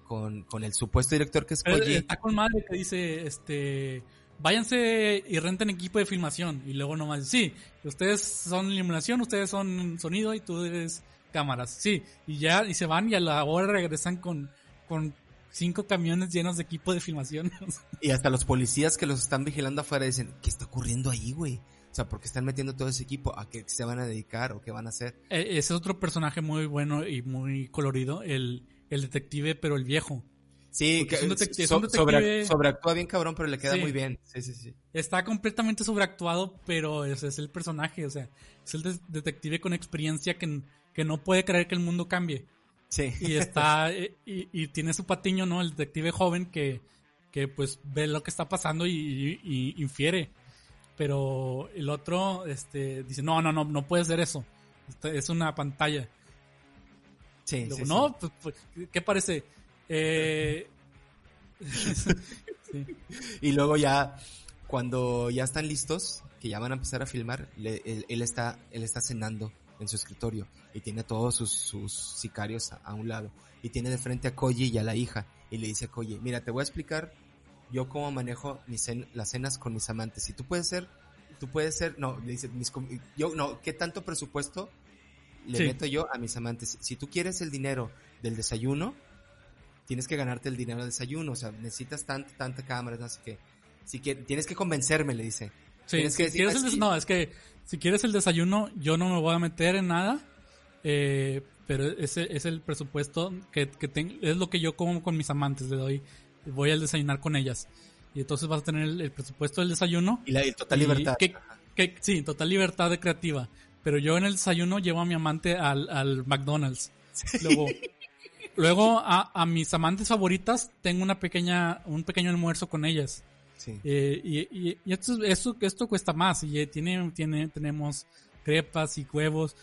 Speaker 3: con, con el supuesto director que es Koji.
Speaker 4: está con madre que dice, este, váyanse y renten equipo de filmación. Y luego nomás, sí, ustedes son iluminación, ustedes son sonido y tú eres cámaras. Sí, y ya, y se van y a la hora regresan con, con cinco camiones llenos de equipo de filmación. (laughs)
Speaker 3: Y hasta los policías que los están vigilando afuera dicen, ¿qué está ocurriendo ahí, güey? O sea, ¿por qué están metiendo todo ese equipo? ¿A qué se van a dedicar o qué van a hacer?
Speaker 4: Eh, Ese es otro personaje muy bueno y muy colorido, el, el detective, pero el viejo.
Speaker 3: Sí,
Speaker 4: Porque es un es detective-
Speaker 3: sobre- sobreactúa bien cabrón, pero le queda
Speaker 4: Sí.
Speaker 3: muy bien. Sí, sí, sí.
Speaker 4: Está completamente sobreactuado, pero ese es el personaje, o sea, es el de- detective con experiencia que, que no puede creer que el mundo cambie.
Speaker 3: Sí.
Speaker 4: Y está, eh, y, y tiene su patiño, ¿no? El detective joven que, que pues ve lo que está pasando y, y- y infiere. Pero el otro, este, dice, no, no, no, no puede ser eso. Es una pantalla.
Speaker 3: Sí,
Speaker 4: Luego,
Speaker 3: sí,
Speaker 4: no, pues, pues, ¿qué parece? Eh... (laughs) sí.
Speaker 3: Y luego ya, cuando ya están listos, que ya van a empezar a filmar, le- él, él está, él está cenando en su escritorio y tiene a todos sus, sus sicarios a, a un lado. Y tiene de frente a Koji y a la hija. Y le dice a Koji, mira, te voy a explicar yo cómo manejo mis las cenas con mis amantes. Y tú puedes ser, tú puedes ser, no, le dice, mis yo, no, ¿qué tanto presupuesto le
Speaker 4: Sí.
Speaker 3: meto yo a mis amantes? Si tú quieres el dinero del desayuno, tienes que ganarte el dinero del desayuno, o sea, necesitas tanta, tanta cámara, sé qué. Si que, tienes que convencerme, le dice.
Speaker 4: Sí,
Speaker 3: Tienes
Speaker 4: si
Speaker 3: que decir,
Speaker 4: quieres el no, es que si quieres el desayuno, yo no me voy a meter en nada, eh, pero ese es el presupuesto que, que ten- es lo que yo como con mis amantes, le doy, voy a desayunar con ellas. Y entonces vas a tener el, el presupuesto del desayuno.
Speaker 3: Y la y total
Speaker 4: y
Speaker 3: libertad.
Speaker 4: que- que- sí, total libertad de creativa. Pero yo en el desayuno llevo a mi amante al, al McDonald's. Luego, (laughs) luego a, a mis amantes favoritas tengo una pequeña, un pequeño almuerzo con ellas.
Speaker 3: Sí.
Speaker 4: Eh, y, y- y esto, esto, esto cuesta más. Y eh, tiene, tiene, tenemos crepas y huevos.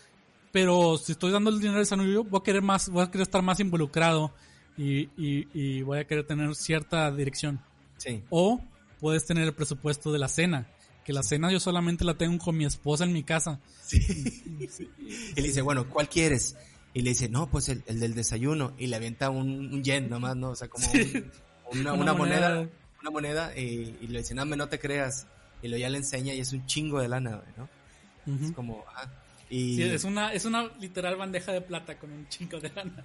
Speaker 4: Pero si estoy dando el dinero de San voy a querer más, voy a querer estar más involucrado. Y, y, y voy a querer tener cierta dirección.
Speaker 3: Sí.
Speaker 4: O puedes tener el presupuesto de la cena. Que la cena yo solamente la tengo con mi esposa en mi casa.
Speaker 3: Y le dice, bueno, ¿cuál quieres? Y le dice, no, pues el, el del desayuno. Y le avienta un, un yen nomás, ¿no? O sea, como un- una,
Speaker 4: Una
Speaker 3: una moneda.
Speaker 4: moneda.
Speaker 3: Una moneda. Y, y le dice, no, me no te creas. Y luego ya le enseña y es un chingo de lana, ¿no? Es como, ajá. Y,
Speaker 4: Sí, es una, es una literal bandeja de plata con un chingo de lana.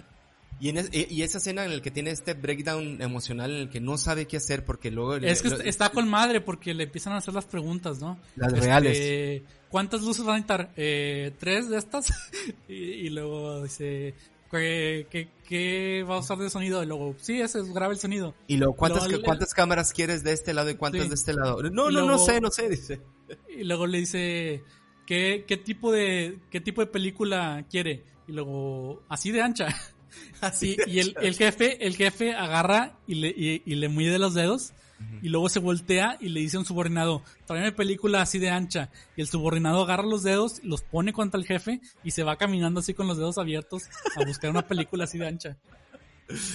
Speaker 3: Y, en es- y esa escena en la que tiene este breakdown emocional en el que no sabe qué hacer porque luego...
Speaker 4: Es que
Speaker 3: lo-
Speaker 4: está con madre porque le empiezan a hacer las preguntas, ¿no?
Speaker 3: Las
Speaker 4: Este,
Speaker 3: reales.
Speaker 4: ¿Cuántas luces van a necesitar? Eh, ¿Tres de estas? (laughs) y, y luego dice, ¿qué, qué, qué va a usar de sonido? Y luego, sí, ese es graba el sonido.
Speaker 3: Y luego, ¿cuántas,
Speaker 4: Luego
Speaker 3: ¿cuántas cámaras quieres de este lado y cuántas
Speaker 4: Sí.
Speaker 3: de este lado? No, no, no sé, no sé, dice. (laughs)
Speaker 4: Y luego le dice, ¿qué, qué tipo de, qué tipo de película quiere? Y luego, así de ancha. (laughs)
Speaker 3: Así
Speaker 4: Y, el, el jefe, el jefe agarra y le, y, y le mide los dedos y luego se voltea y le dice a un subordinado, tráeme película así de ancha. Y el subordinado agarra los dedos, los pone contra el jefe y se va caminando así con los dedos abiertos a buscar una película así de ancha.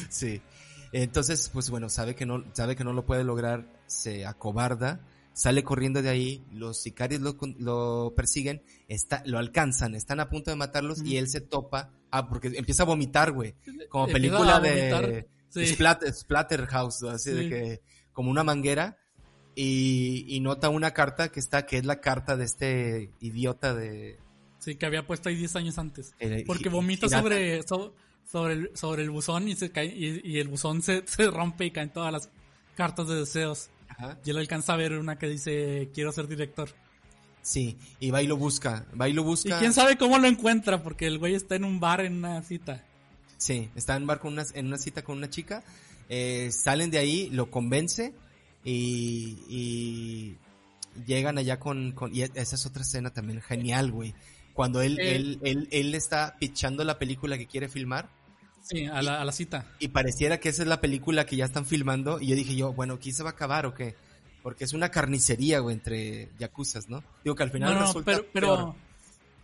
Speaker 3: Sí. Entonces, pues bueno, sabe que no, sabe que no lo puede lograr, se acobarda, sale corriendo de ahí, los sicarios lo, lo persiguen, está, lo alcanzan, están a punto de matarlos y él se topa, ah, porque empieza a vomitar, güey, como película de
Speaker 4: sí.
Speaker 3: Splatter, Splatterhouse, así de que, como una manguera, y, y nota una carta que está, que es la carta de este idiota de...
Speaker 4: Sí, que había puesto ahí 10 años antes. Porque vomita sobre, so- sobre, el, sobre el buzón y se cae, y, y el buzón se, (laughs) se rompe y caen todas las cartas de deseos.
Speaker 3: Ajá.
Speaker 4: Y él alcanza a ver una que dice, quiero ser director.
Speaker 3: Sí, y va y lo busca, va y lo
Speaker 4: Y
Speaker 3: busca.
Speaker 4: quién sabe cómo lo encuentra, porque el güey está en un bar en una cita.
Speaker 3: Sí, está en bar con una, en una cita con una chica, eh, salen de ahí, lo convence y, y llegan allá con, con- y esa es otra escena también genial, güey. Cuando él,
Speaker 4: Eh.
Speaker 3: él, él, él está pitchando la película que quiere filmar
Speaker 4: Sí, a la, a la cita.
Speaker 3: y pareciera que esa es la película que ya están filmando y yo dije yo, bueno, ¿aquí se va a acabar o qué? Porque es una carnicería, güey, entre yakuzas, ¿no? Digo que al final
Speaker 4: No, no,
Speaker 3: resulta
Speaker 4: pero, pero
Speaker 3: peor.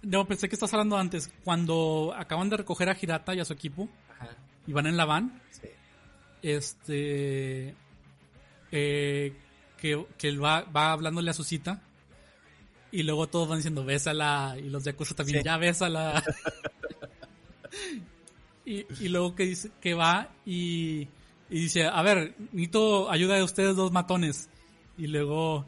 Speaker 4: no, pensé que estás hablando antes. Cuando acaban de recoger a Hirata y a su equipo
Speaker 3: Ajá,
Speaker 4: y van en la van,
Speaker 3: sí.
Speaker 4: este, eh, que, que él va, va hablándole a su cita y luego todos van diciendo bésala y los yakuza también
Speaker 3: Sí.
Speaker 4: ya bésala. (laughs) y, y luego que dice que va y, y dice, a ver, necesito ayuda de ustedes dos matones. Y luego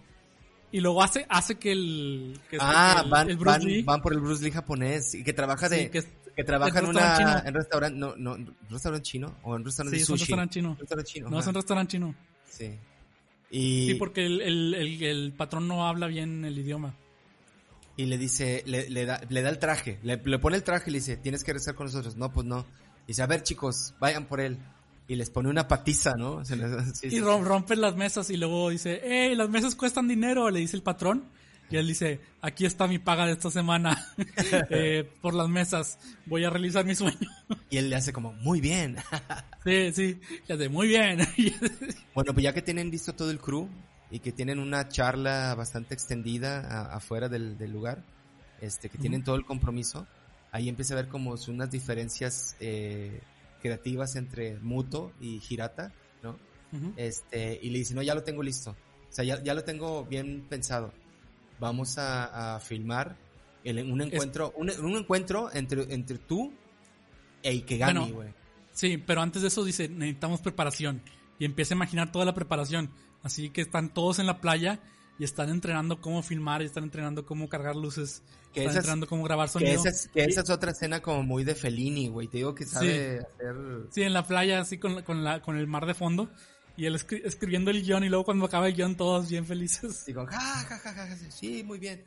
Speaker 4: y luego hace hace que el que,
Speaker 3: Ah,
Speaker 4: el,
Speaker 3: van,
Speaker 4: el Bruce
Speaker 3: van,
Speaker 4: Lee-
Speaker 3: van por el Bruce Lee japonés y que trabaja de,
Speaker 4: Sí, que es-
Speaker 3: que trabaja
Speaker 4: es
Speaker 3: en una en restaurante no no restaurante chino o en restaurante
Speaker 4: sí,
Speaker 3: de
Speaker 4: es un
Speaker 3: sushi
Speaker 4: restaurante chino.
Speaker 3: Restaurante chino
Speaker 4: No, es
Speaker 3: ajá.
Speaker 4: un restaurante chino.
Speaker 3: sí y,
Speaker 4: Sí, porque el, el, el, el patrón no habla bien el idioma.
Speaker 3: y le dice le, le da le da el traje le, le pone el traje y le dice tienes que rezar con nosotros no pues no dice a ver chicos vayan por él y les pone una patiza no (laughs) Se les- sí,
Speaker 4: Y rompen las mesas y luego dice, ¡Ey, las mesas cuestan dinero! Le dice el patrón. Y él dice, aquí está mi paga de esta semana (laughs) eh, por las mesas. Voy a realizar mi sueño. (laughs)
Speaker 3: y él le hace como muy bien
Speaker 4: sí, sí. Le hace, muy bien.
Speaker 3: Bueno, pues ya que tienen visto todo el crew y que tienen una charla bastante extendida a- afuera del, del lugar, este, que tienen todo el compromiso, ahí empieza a ver como unas diferencias eh, creativas entre Muto y Hirata, ¿no? Este, y le dice, no, ya lo tengo listo. O sea, ya, ya lo tengo bien pensado. Vamos a, a filmar el- un encuentro, un, un encuentro entre, entre tú e Ikegami,
Speaker 4: Bueno,
Speaker 3: güey.
Speaker 4: Sí, pero antes de eso dice, necesitamos preparación. Y empieza a imaginar toda la preparación. Así que están todos en la playa y están entrenando cómo filmar y están entrenando cómo cargar luces.
Speaker 3: Que
Speaker 4: están entrenando cómo grabar sonido.
Speaker 3: que esa es otra escena como muy de Fellini, güey. Te digo que sabe hacer...
Speaker 4: Sí, en la playa, así con, con, la, con el mar de fondo. Y él escri- escribiendo el guion y luego cuando acaba el guion todos bien felices.
Speaker 3: Digo, ja, ja, ja, ja, ja, sí, muy bien.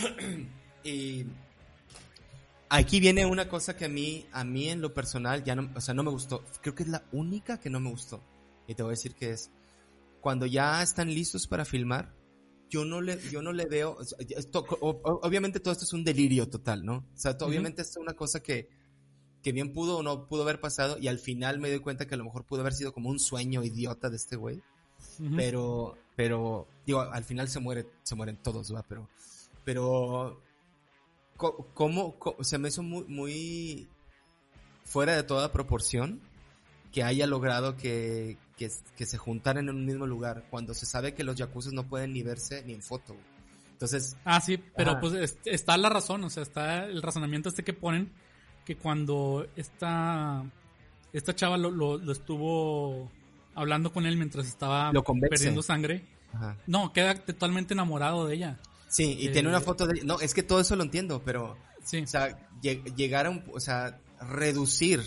Speaker 3: (clears throat) y aquí viene una cosa que a mí, a mí en lo personal ya no, o sea, no me gustó. Creo que es la única que no me gustó. Y te voy a decir que es cuando ya están listos para filmar. Yo no le, yo no le veo, esto- obviamente todo esto es un delirio total, ¿no? O sea, to-
Speaker 4: Ujú.
Speaker 3: obviamente esto es una cosa que, que bien pudo o no pudo haber pasado y al final me doy cuenta que a lo mejor pudo haber sido como un sueño idiota de este güey pero pero digo al final se muere se mueren todos va pero pero cómo co- se me hizo muy muy fuera de toda proporción que haya logrado que, que, que se juntaran en un mismo lugar cuando se sabe que los yakuza no pueden ni verse ni en foto güey. entonces
Speaker 4: Ah, sí, pero
Speaker 3: Ajá.
Speaker 4: pues es- está la razón, o sea, está el razonamiento este que ponen, que cuando esta, esta chava lo, lo, lo estuvo hablando con él mientras estaba
Speaker 3: Lo
Speaker 4: perdiendo sangre,
Speaker 3: ajá.
Speaker 4: no, queda totalmente enamorado de ella.
Speaker 3: sí y
Speaker 4: Eh,
Speaker 3: tiene una foto de no es que todo eso lo entiendo pero
Speaker 4: Sí,
Speaker 3: O sea, lle- llegar a un, o sea, reducir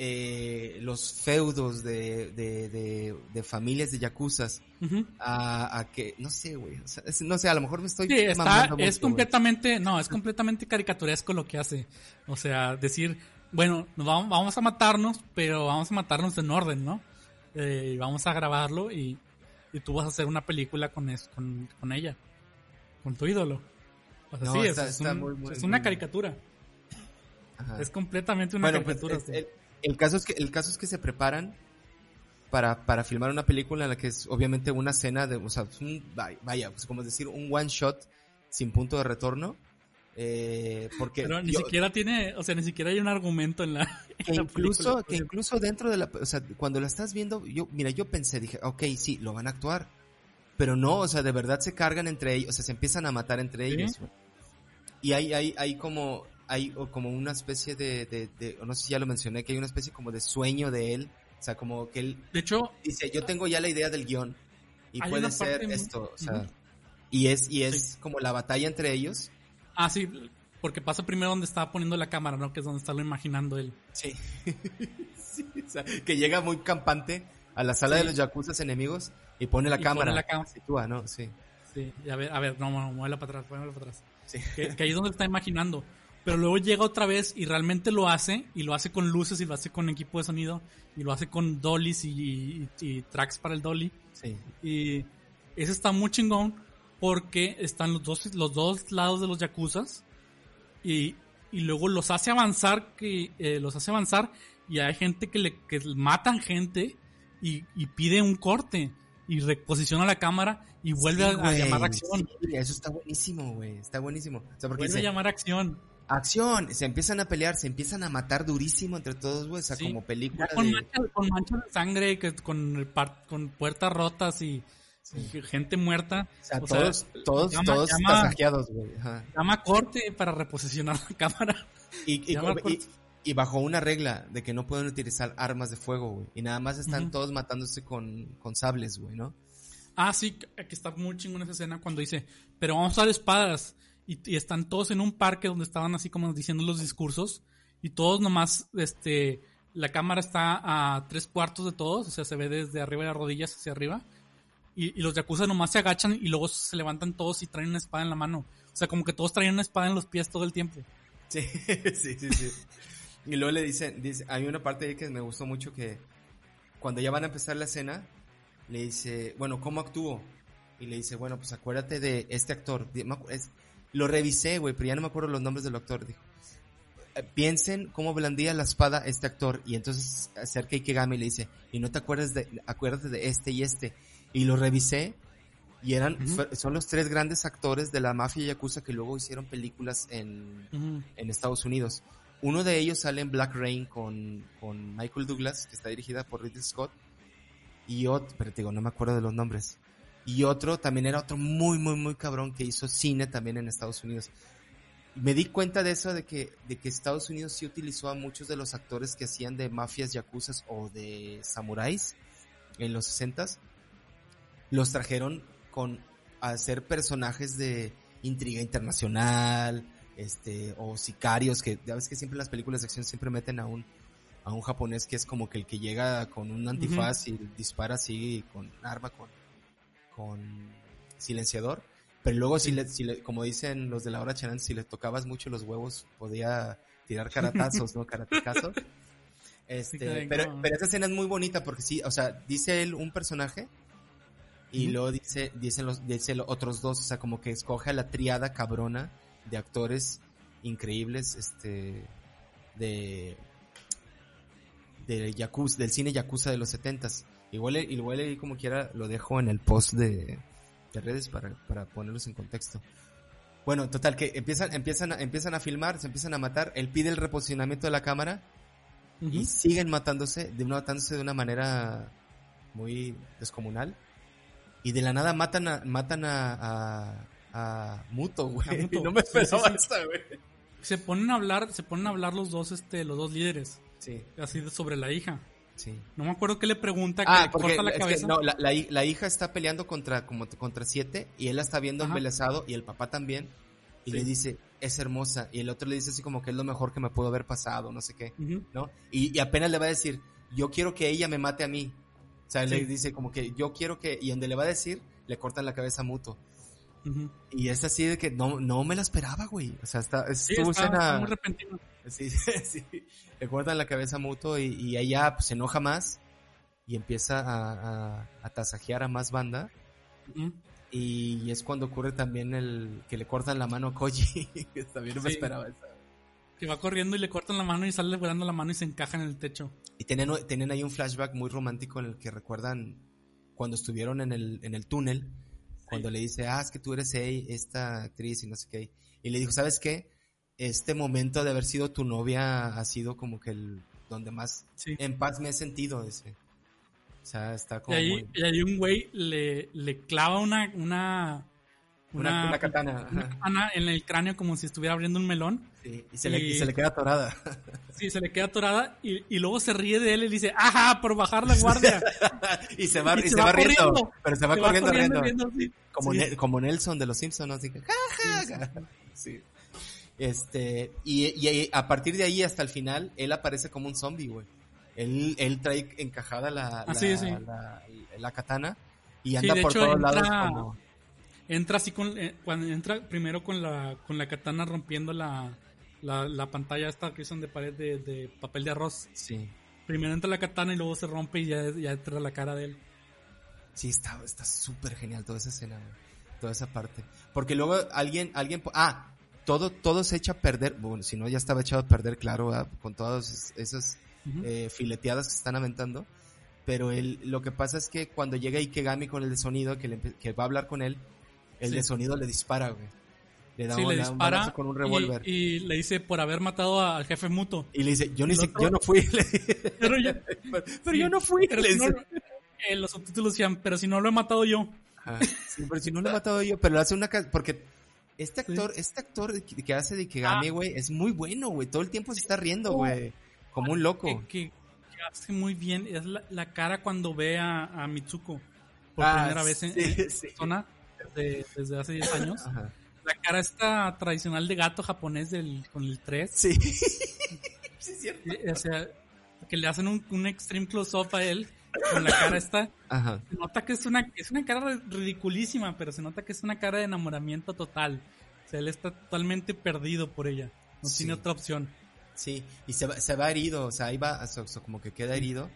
Speaker 3: eh, los feudos de, de, de, de familias de yakuzas
Speaker 4: Ujú.
Speaker 3: a, a que, no sé, güey, o sea, no sé, a lo mejor me estoy
Speaker 4: Sí, está,
Speaker 3: mamando mucho,
Speaker 4: es completamente, no, es completamente caricaturesco lo que hace. O sea, decir, bueno, nos vamos, vamos a matarnos, pero vamos a matarnos en orden, ¿no? Eh, y vamos a grabarlo y, y tú vas a hacer una película con, es- con, con ella, con tu ídolo. O sea,
Speaker 3: No,
Speaker 4: sí, es-
Speaker 3: está-
Speaker 4: es,
Speaker 3: está
Speaker 4: un-
Speaker 3: muy, muy,
Speaker 4: es una caricatura.
Speaker 3: Ajá.
Speaker 4: Es completamente una
Speaker 3: Bueno, pues,
Speaker 4: caricatura.
Speaker 3: el, el caso es que el caso es que se preparan para, para filmar una película en la que es obviamente una escena de, o sea, un- vaya, pues como decir un one shot sin punto de retorno, eh, porque
Speaker 4: Pero ni
Speaker 3: yo-
Speaker 4: siquiera tiene, o sea, ni siquiera hay un argumento en la, (laughs)
Speaker 3: que incluso que incluso dentro de la, o sea, cuando la estás viendo, yo, mira, yo pensé, dije, ok, sí, lo van a actuar, pero no, o sea, de verdad se cargan entre ellos, o sea, se empiezan a matar entre
Speaker 4: ¿Sí?
Speaker 3: ellos, y hay, hay, hay como, hay o como una especie de, de, de- no sé si ya lo mencioné, que hay una especie como de sueño de él, o sea, como que él
Speaker 4: De hecho,
Speaker 3: dice, yo tengo ya la idea del guion, y puede ser
Speaker 4: muy-
Speaker 3: esto, o sea,
Speaker 4: Ujú.
Speaker 3: y es, y es como la batalla entre ellos,
Speaker 4: ah, sí, porque pasa primero donde estaba poniendo la cámara, ¿no? Que es donde está lo imaginando él.
Speaker 3: Sí. (laughs) Sí, o sea, que llega muy campante a la sala
Speaker 4: Sí.
Speaker 3: de los yakuzas enemigos y pone la
Speaker 4: Y
Speaker 3: cámara.
Speaker 4: pone la cámara.
Speaker 3: Sitúa, ¿no? Sí.
Speaker 4: Sí, a ver, a ver, no, no, muévela para atrás, muévela para atrás.
Speaker 3: Sí.
Speaker 4: Que, que ahí es donde está imaginando. Pero luego llega otra vez y realmente lo hace, y lo hace con luces, y lo hace con equipo de sonido, y lo hace con dollies y, y- y tracks para el dolly.
Speaker 3: Sí.
Speaker 4: Y ese está muy chingón porque están los dos, los dos lados de los yakuzas y, y luego los hace avanzar, que eh, los hace avanzar y hay gente que le que matan gente y, y pide un corte y reposiciona la cámara y vuelve
Speaker 3: Sí,
Speaker 4: a, a llamar acción.
Speaker 3: sí, eso está buenísimo, güey. Está buenísimo. O sea, porque
Speaker 4: Vuelve a llamar acción.
Speaker 3: Acción, se empiezan a pelear, se empiezan a matar durísimo entre todos, güey. O sea,
Speaker 4: Sí.
Speaker 3: como película
Speaker 4: con,
Speaker 3: de...
Speaker 4: manchas, con manchas de sangre, que, con, el par- con puertas rotas y, gente muerta.
Speaker 3: O sea,
Speaker 4: o sea,
Speaker 3: todos, todos,
Speaker 4: llama-
Speaker 3: todos
Speaker 4: llama-
Speaker 3: tasajeados, güey. Ajá.
Speaker 4: Llama corte para reposicionar la (laughs) cámara.
Speaker 3: Y, y, y- bajo una regla de que no pueden utilizar armas de fuego, güey. Y nada más están todos matándose con, con sables, güey, ¿no?
Speaker 4: Ah, sí, que está muy chingón esa escena cuando dice, pero vamos a usar espadas. Y, están todos en un parque donde estaban así como diciendo los discursos. Y todos nomás, este, la cámara está a tres cuartos de todos, o sea, se ve desde arriba de las rodillas hacia arriba. Y, y los yakuza nomás se agachan y luego se levantan todos y traen una espada en la mano. O sea, como que todos traían una espada en los pies todo el tiempo.
Speaker 3: Sí, (laughs) sí, sí, sí. Y luego le dicen, dice, hay una parte ahí que me gustó mucho que cuando ya van a empezar la escena, le dice, bueno, ¿cómo actúo? Y le dice, bueno, pues acuérdate de este actor. Es- lo revisé, güey, pero ya no me acuerdo los nombres del actor. Dijo, "Eh, piensen cómo blandía la espada este actor. Y entonces acerca Ikegami y le dice, y no te acuerdas de, acuérdate de este y este. Y lo revisé y eran, son los tres grandes actores de la mafia yakuza que luego hicieron películas en, en Estados Unidos. Uno de ellos sale en Black Rain con, con Michael Douglas, que está dirigida por Ridley Scott. Y otro, pero te digo, no me acuerdo de los nombres. Y otro también era otro muy, muy, muy cabrón que hizo cine también en Estados Unidos. Me di cuenta de eso, de que, de que Estados Unidos sí utilizó a muchos de los actores que hacían de mafias yakuzas o de samuráis en los 60s. Los trajeron con a ser personajes de intriga internacional, este, o sicarios, que ya ves que siempre en las películas de acción siempre meten a un, a un japonés que es como que el que llega con un antifaz y dispara así con arma, con, con silenciador. Pero luego si le, si le, como dicen los de la hora Chanan, si le tocabas mucho los huevos, podía tirar caratazos, ¿no? Karatecazos. (laughs) Este, pero,
Speaker 4: no.
Speaker 3: pero esta escena es muy bonita porque sí, o sea, dice él un personaje y luego dice, dicen los, dice los otros dos, o sea, como que escoge a la triada cabrona de actores increíbles, este, de, de Yakuza, del cine Yakuza de los setentas. Igual, igual ahí como quiera lo dejo en el post de, de redes para, para ponerlos en contexto. Bueno, total, que empiezan, empiezan, a, empiezan a filmar, se empiezan a matar, él pide el reposicionamiento de la cámara y siguen matándose, de una, matándose de una manera muy descomunal. Y de la nada matan a, matan a, a, a Muto, güey.
Speaker 4: A Muto. (laughs)
Speaker 3: No me
Speaker 4: Sí, sí,
Speaker 3: esperaba
Speaker 4: sí.
Speaker 3: esta, güey.
Speaker 4: Se ponen a hablar, se ponen a hablar los dos, este, los dos líderes,
Speaker 3: Sí,
Speaker 4: así sobre la hija.
Speaker 3: Sí.
Speaker 4: No me acuerdo qué le pregunta, que
Speaker 3: Ah,
Speaker 4: le
Speaker 3: porque
Speaker 4: corta la
Speaker 3: es que
Speaker 4: cabeza.
Speaker 3: no, la, la hi- la hija está peleando contra, como, contra siete y él la está viendo
Speaker 4: Ajá.
Speaker 3: embelesado y el papá también. Y
Speaker 4: Sí.
Speaker 3: le dice, es hermosa. Y el otro le dice así como que es lo mejor que me pudo haber pasado, no sé qué. ¿no? Y, y apenas le va a decir, yo quiero que ella me mate a mí. O sea, le
Speaker 4: Sí.
Speaker 3: dice como que yo quiero que, y donde le va a decir, le cortan la cabeza.
Speaker 4: Ujú.
Speaker 3: Y es así de que no, no me la esperaba, güey. O sea, está,
Speaker 4: Sí,
Speaker 3: estuvo
Speaker 4: está,
Speaker 3: escena-
Speaker 4: está muy repentino.
Speaker 3: Sí, (laughs) sí. Le cortan la cabeza a Muto y, y ella pues, se enoja más y empieza a, a, a tasajear a más banda. Y es cuando ocurre también el que le cortan la mano a Koji. (laughs) que también no me
Speaker 4: Sí.
Speaker 3: esperaba eso.
Speaker 4: Que va corriendo y le cortan la mano y sale volando la mano y se encaja en el techo.
Speaker 3: Y tienen, tienen ahí un flashback muy romántico en el que recuerdan cuando estuvieron en el, en el túnel, cuando le dice, ah, es que tú eres esta actriz y no sé qué. Y le dijo, ¿sabes qué? Este momento de haber sido tu novia ha sido como que el donde más
Speaker 4: Sí.
Speaker 3: en paz me he sentido ese. O sea, está
Speaker 4: Y
Speaker 3: como
Speaker 4: ahí,
Speaker 3: muy-
Speaker 4: y ahí un güey le, le clava una, una,
Speaker 3: una, una katana.
Speaker 4: una katana en el cráneo como si estuviera abriendo un melón.
Speaker 3: Sí, y, se le, y
Speaker 4: y-
Speaker 3: se le queda atorada. (laughs)
Speaker 4: Sí, se le queda atorada y, y luego se ríe de él y dice, ajá, por bajar la guardia. (laughs)
Speaker 3: y se va,
Speaker 4: Y
Speaker 3: y
Speaker 4: se
Speaker 3: se
Speaker 4: va
Speaker 3: va riendo.
Speaker 4: corriendo.
Speaker 3: Pero se va
Speaker 4: Se
Speaker 3: corriendo, riendo.
Speaker 4: riendo, sí.
Speaker 3: Como,
Speaker 4: Sí.
Speaker 3: Ne- como Nelson de los Simpsons, así que. Sí. (laughs) Este, y, y a partir de ahí hasta el final, él aparece como un zombie, güey. Él, él trae encajada la, la,
Speaker 4: Ah, sí, sí.
Speaker 3: la, la katana y
Speaker 4: Sí,
Speaker 3: anda
Speaker 4: de
Speaker 3: por
Speaker 4: hecho,
Speaker 3: todos
Speaker 4: entra-
Speaker 3: lados como...
Speaker 4: Entra así con, eh, cuando entra primero con la, con la katana rompiendo la, la, la pantalla esta que son de pared de, de papel de arroz.
Speaker 3: Sí,
Speaker 4: Primero entra la katana y luego se rompe y ya, ya entra la cara de él.
Speaker 3: sí, está está súper genial toda esa escena, güey. Toda esa parte. Porque luego alguien, alguien, ah, todo, todo se echa a perder, bueno, si no ya estaba echado a perder, claro, ah, con todas esas eh, fileteadas que están aventando. Pero él, lo que pasa es que cuando llega Ikegami con el de sonido, que, le empe- que va a hablar con él, el
Speaker 4: Sí.
Speaker 3: de sonido le dispara, güey. Le da,
Speaker 4: Sí,
Speaker 3: un-
Speaker 4: le
Speaker 3: un con un
Speaker 4: y-
Speaker 3: revólver. Y,
Speaker 4: Y, le dice por haber matado a- al jefe Muto.
Speaker 3: le dice, yo, ni si- yo no fui. (laughs)
Speaker 4: Pero yo,
Speaker 3: pero
Speaker 4: sí,
Speaker 3: yo no fui.
Speaker 4: pero si no- eh, los subtítulos decían, pero si no lo he matado yo.
Speaker 3: Ajá. Sí, pero si no lo he matado yo, pero hace una... Porque este actor, este actor que hace de Ikegami,
Speaker 4: Ah.
Speaker 3: güey, es muy bueno, güey. Todo el tiempo se está riendo, güey. Como un loco.
Speaker 4: Que, que- que hace muy bien. Es la, la cara cuando ve a, a Mitsuko por
Speaker 3: Ah,
Speaker 4: primera vez en,
Speaker 3: sí,
Speaker 4: en
Speaker 3: sí.
Speaker 4: persona desde, desde hace 10 (laughs) años.
Speaker 3: Ajá.
Speaker 4: La cara esta tradicional de gato japonés del, con el 3.
Speaker 3: Sí. (laughs) sí, es cierto.
Speaker 4: O sea, que le hacen un, un extreme close-up a él con la cara esta.
Speaker 3: Ajá.
Speaker 4: Se nota que es una, es una cara ridiculísima, pero se nota que es una cara de enamoramiento total. O sea, él está totalmente perdido por ella. No
Speaker 3: Sí.
Speaker 4: tiene otra opción.
Speaker 3: Sí, y se va, se va herido, o sea, ahí va, como que queda herido.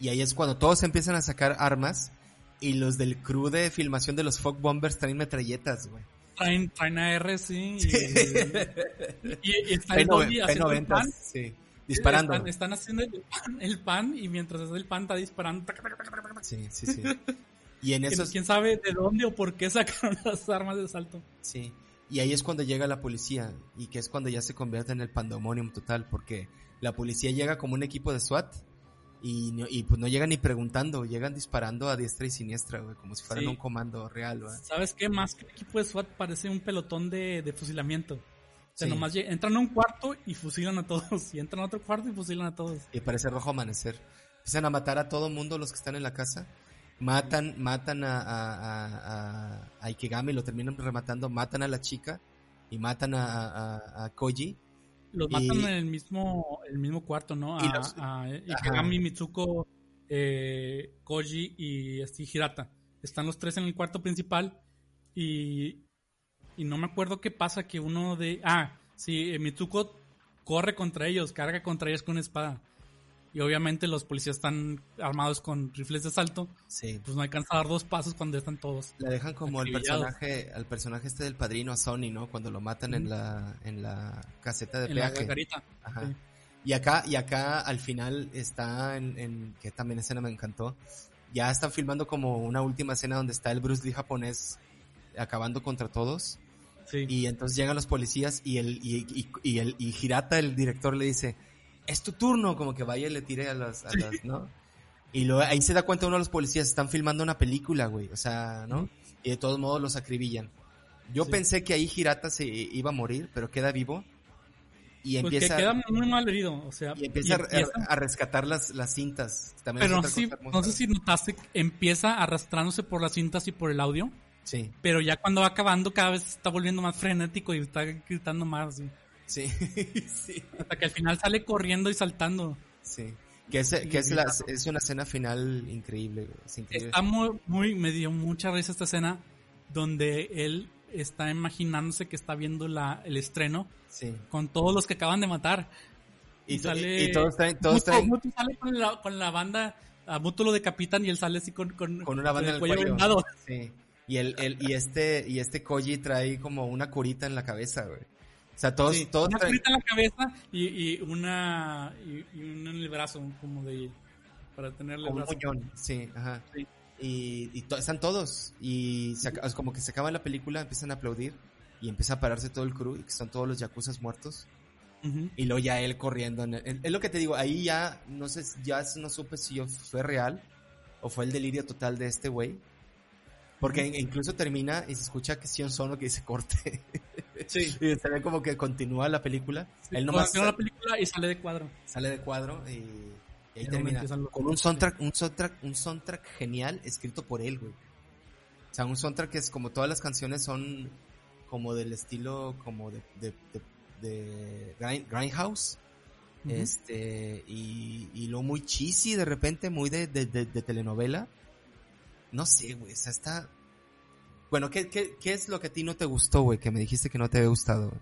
Speaker 3: Y ahí es cuando todos empiezan a sacar armas. Y los del crew de filmación de los Fog Bombers traen metralletas, güey.
Speaker 4: Traen, traen AR, sí. Y, y- y está el
Speaker 3: P9,
Speaker 4: Dolby haciendo
Speaker 3: sí. Disparando.
Speaker 4: Están, están haciendo el pan, el pan y mientras hace el pan está disparando.
Speaker 3: Sí, sí, sí. Y en (laughs)
Speaker 4: ¿Quién,
Speaker 3: esos,
Speaker 4: quién sabe de dónde o por qué sacaron (laughs) las armas de salto?
Speaker 3: sí. Y ahí es cuando llega la policía. Y que es cuando ya se convierte en el pandemonium total. Porque la policía llega como un equipo de SWAT. Y, no- y pues no llegan ni preguntando. Llegan disparando a diestra y siniestra, güey. Como si fueran
Speaker 4: Sí.
Speaker 3: un comando real, güey.
Speaker 4: ¿Sabes qué? Más que el equipo de SWAT parece un pelotón de, de fusilamiento. O sea,
Speaker 3: Sí.
Speaker 4: nomás entran a un cuarto y fusilan a todos. (laughs) Y entran a otro cuarto y fusilan a todos.
Speaker 3: Y parece rojo amanecer. Empiezan a matar a todo mundo los que están en la casa. Matan, matan a, a, a, a- Ikegami, lo terminan rematando. Matan a la chica y matan a, a, a- a Koji.
Speaker 4: Los
Speaker 3: Y-
Speaker 4: matan en el mismo, el mismo cuarto, ¿no? A,
Speaker 3: Y los-
Speaker 4: a Ikegami, Mitsuko, eh, Koji y este, Hirata. Están los tres en el cuarto principal y, y no me acuerdo qué pasa que uno de... Ah, sí, eh, Mitsuko corre contra ellos, carga contra ellos con una espada. Y obviamente los policías están armados con rifles de asalto.
Speaker 3: Sí.
Speaker 4: Pues no alcanza a dar dos pasos cuando están todos.
Speaker 3: La dejan como el personaje, al personaje este del padrino, a Sony, ¿no? Cuando lo matan en la, en la caseta de
Speaker 4: En la
Speaker 3: peaje.
Speaker 4: garita.
Speaker 3: Ajá.
Speaker 4: Sí.
Speaker 3: Y acá, y acá al final está en, en- que también escena me encantó. Ya están filmando como una última escena donde está el Bruce Lee japonés acabando contra todos.
Speaker 4: Sí.
Speaker 3: Y entonces llegan los policías y el, y, y, y el, y Hirata, el director, le dice, es tu turno, como que vaya y le tire a las, a las, ¿no? Y luego ahí se da cuenta uno de los policías, están filmando una película, güey, o sea, ¿no? Y de todos modos los acribillan. Yo
Speaker 4: Sí.
Speaker 3: pensé que ahí Hirata se iba a morir, pero queda vivo. Y
Speaker 4: Pues que
Speaker 3: empieza,
Speaker 4: queda muy mal herido, o sea,
Speaker 3: y empieza,
Speaker 4: y
Speaker 3: a-
Speaker 4: empieza-
Speaker 3: A, rescatar las, las cintas. También
Speaker 4: pero no sé si notaste, que empieza arrastrándose por las cintas y por el audio.
Speaker 3: Sí,
Speaker 4: Pero ya cuando va acabando, cada vez está volviendo más frenético y está gritando más. ¿sí?
Speaker 3: sí, (laughs) sí,
Speaker 4: Hasta que al final sale corriendo y saltando.
Speaker 3: sí. Que es, que es, la, es una escena final increíble, es increíble.
Speaker 4: Está muy, muy, me dio mucha risa esta escena donde él está imaginándose que está viendo la, el estreno
Speaker 3: Sí.
Speaker 4: con todos los que acaban de matar.
Speaker 3: Y,
Speaker 4: Y sale-
Speaker 3: y- y todos traen, todos
Speaker 4: Muto,
Speaker 3: traen
Speaker 4: Muto sale con la, con la banda, a Muto lo decapitan y él sale así con, con,
Speaker 3: con una banda en
Speaker 4: el
Speaker 3: el
Speaker 4: cuello
Speaker 3: cuello.
Speaker 4: vendado.
Speaker 3: Sí. Y el, el, y este, y este Koji trae como una curita en la cabeza, güey. O sea, todos,
Speaker 4: Sí,
Speaker 3: todos
Speaker 4: una
Speaker 3: traen,
Speaker 4: curita en la cabeza y, y una y, y una en el brazo como de para tenerle el
Speaker 3: como un
Speaker 4: brazo.
Speaker 3: muñón, sí, ajá.
Speaker 4: Sí.
Speaker 3: Y, y to- están todos. Y se es como que se acaba la película, empiezan a aplaudir. Y empieza a pararse todo el crew, y que son todos los yakuzas muertos.
Speaker 4: Ujú.
Speaker 3: Y luego ya él corriendo. en el- es lo que te digo, ahí ya, no sé, ya no supe si yo- fue real o fue el delirio total de este güey. Porque in- incluso termina y se escucha que Sion Sono que dice corte. (laughs)
Speaker 4: Sí.
Speaker 3: y se ve como que continúa la película.
Speaker 4: Sí,
Speaker 3: él nomás
Speaker 4: cuando la película y sale de cuadro.
Speaker 3: sale de cuadro y, y ahí termina. Con un soundtrack, un soundtrack, un soundtrack genial escrito por él, güey. O sea, un soundtrack que es como todas las canciones son como del estilo como de, de, de, de Grind- Grindhouse. Este, y, y lo muy cheesy de repente, muy de, de telenovela. No sé, güey, o sea, está... Bueno, ¿qué, qué, ¿qué es lo que a ti no te gustó, güey? Que me dijiste que no te había gustado. güey?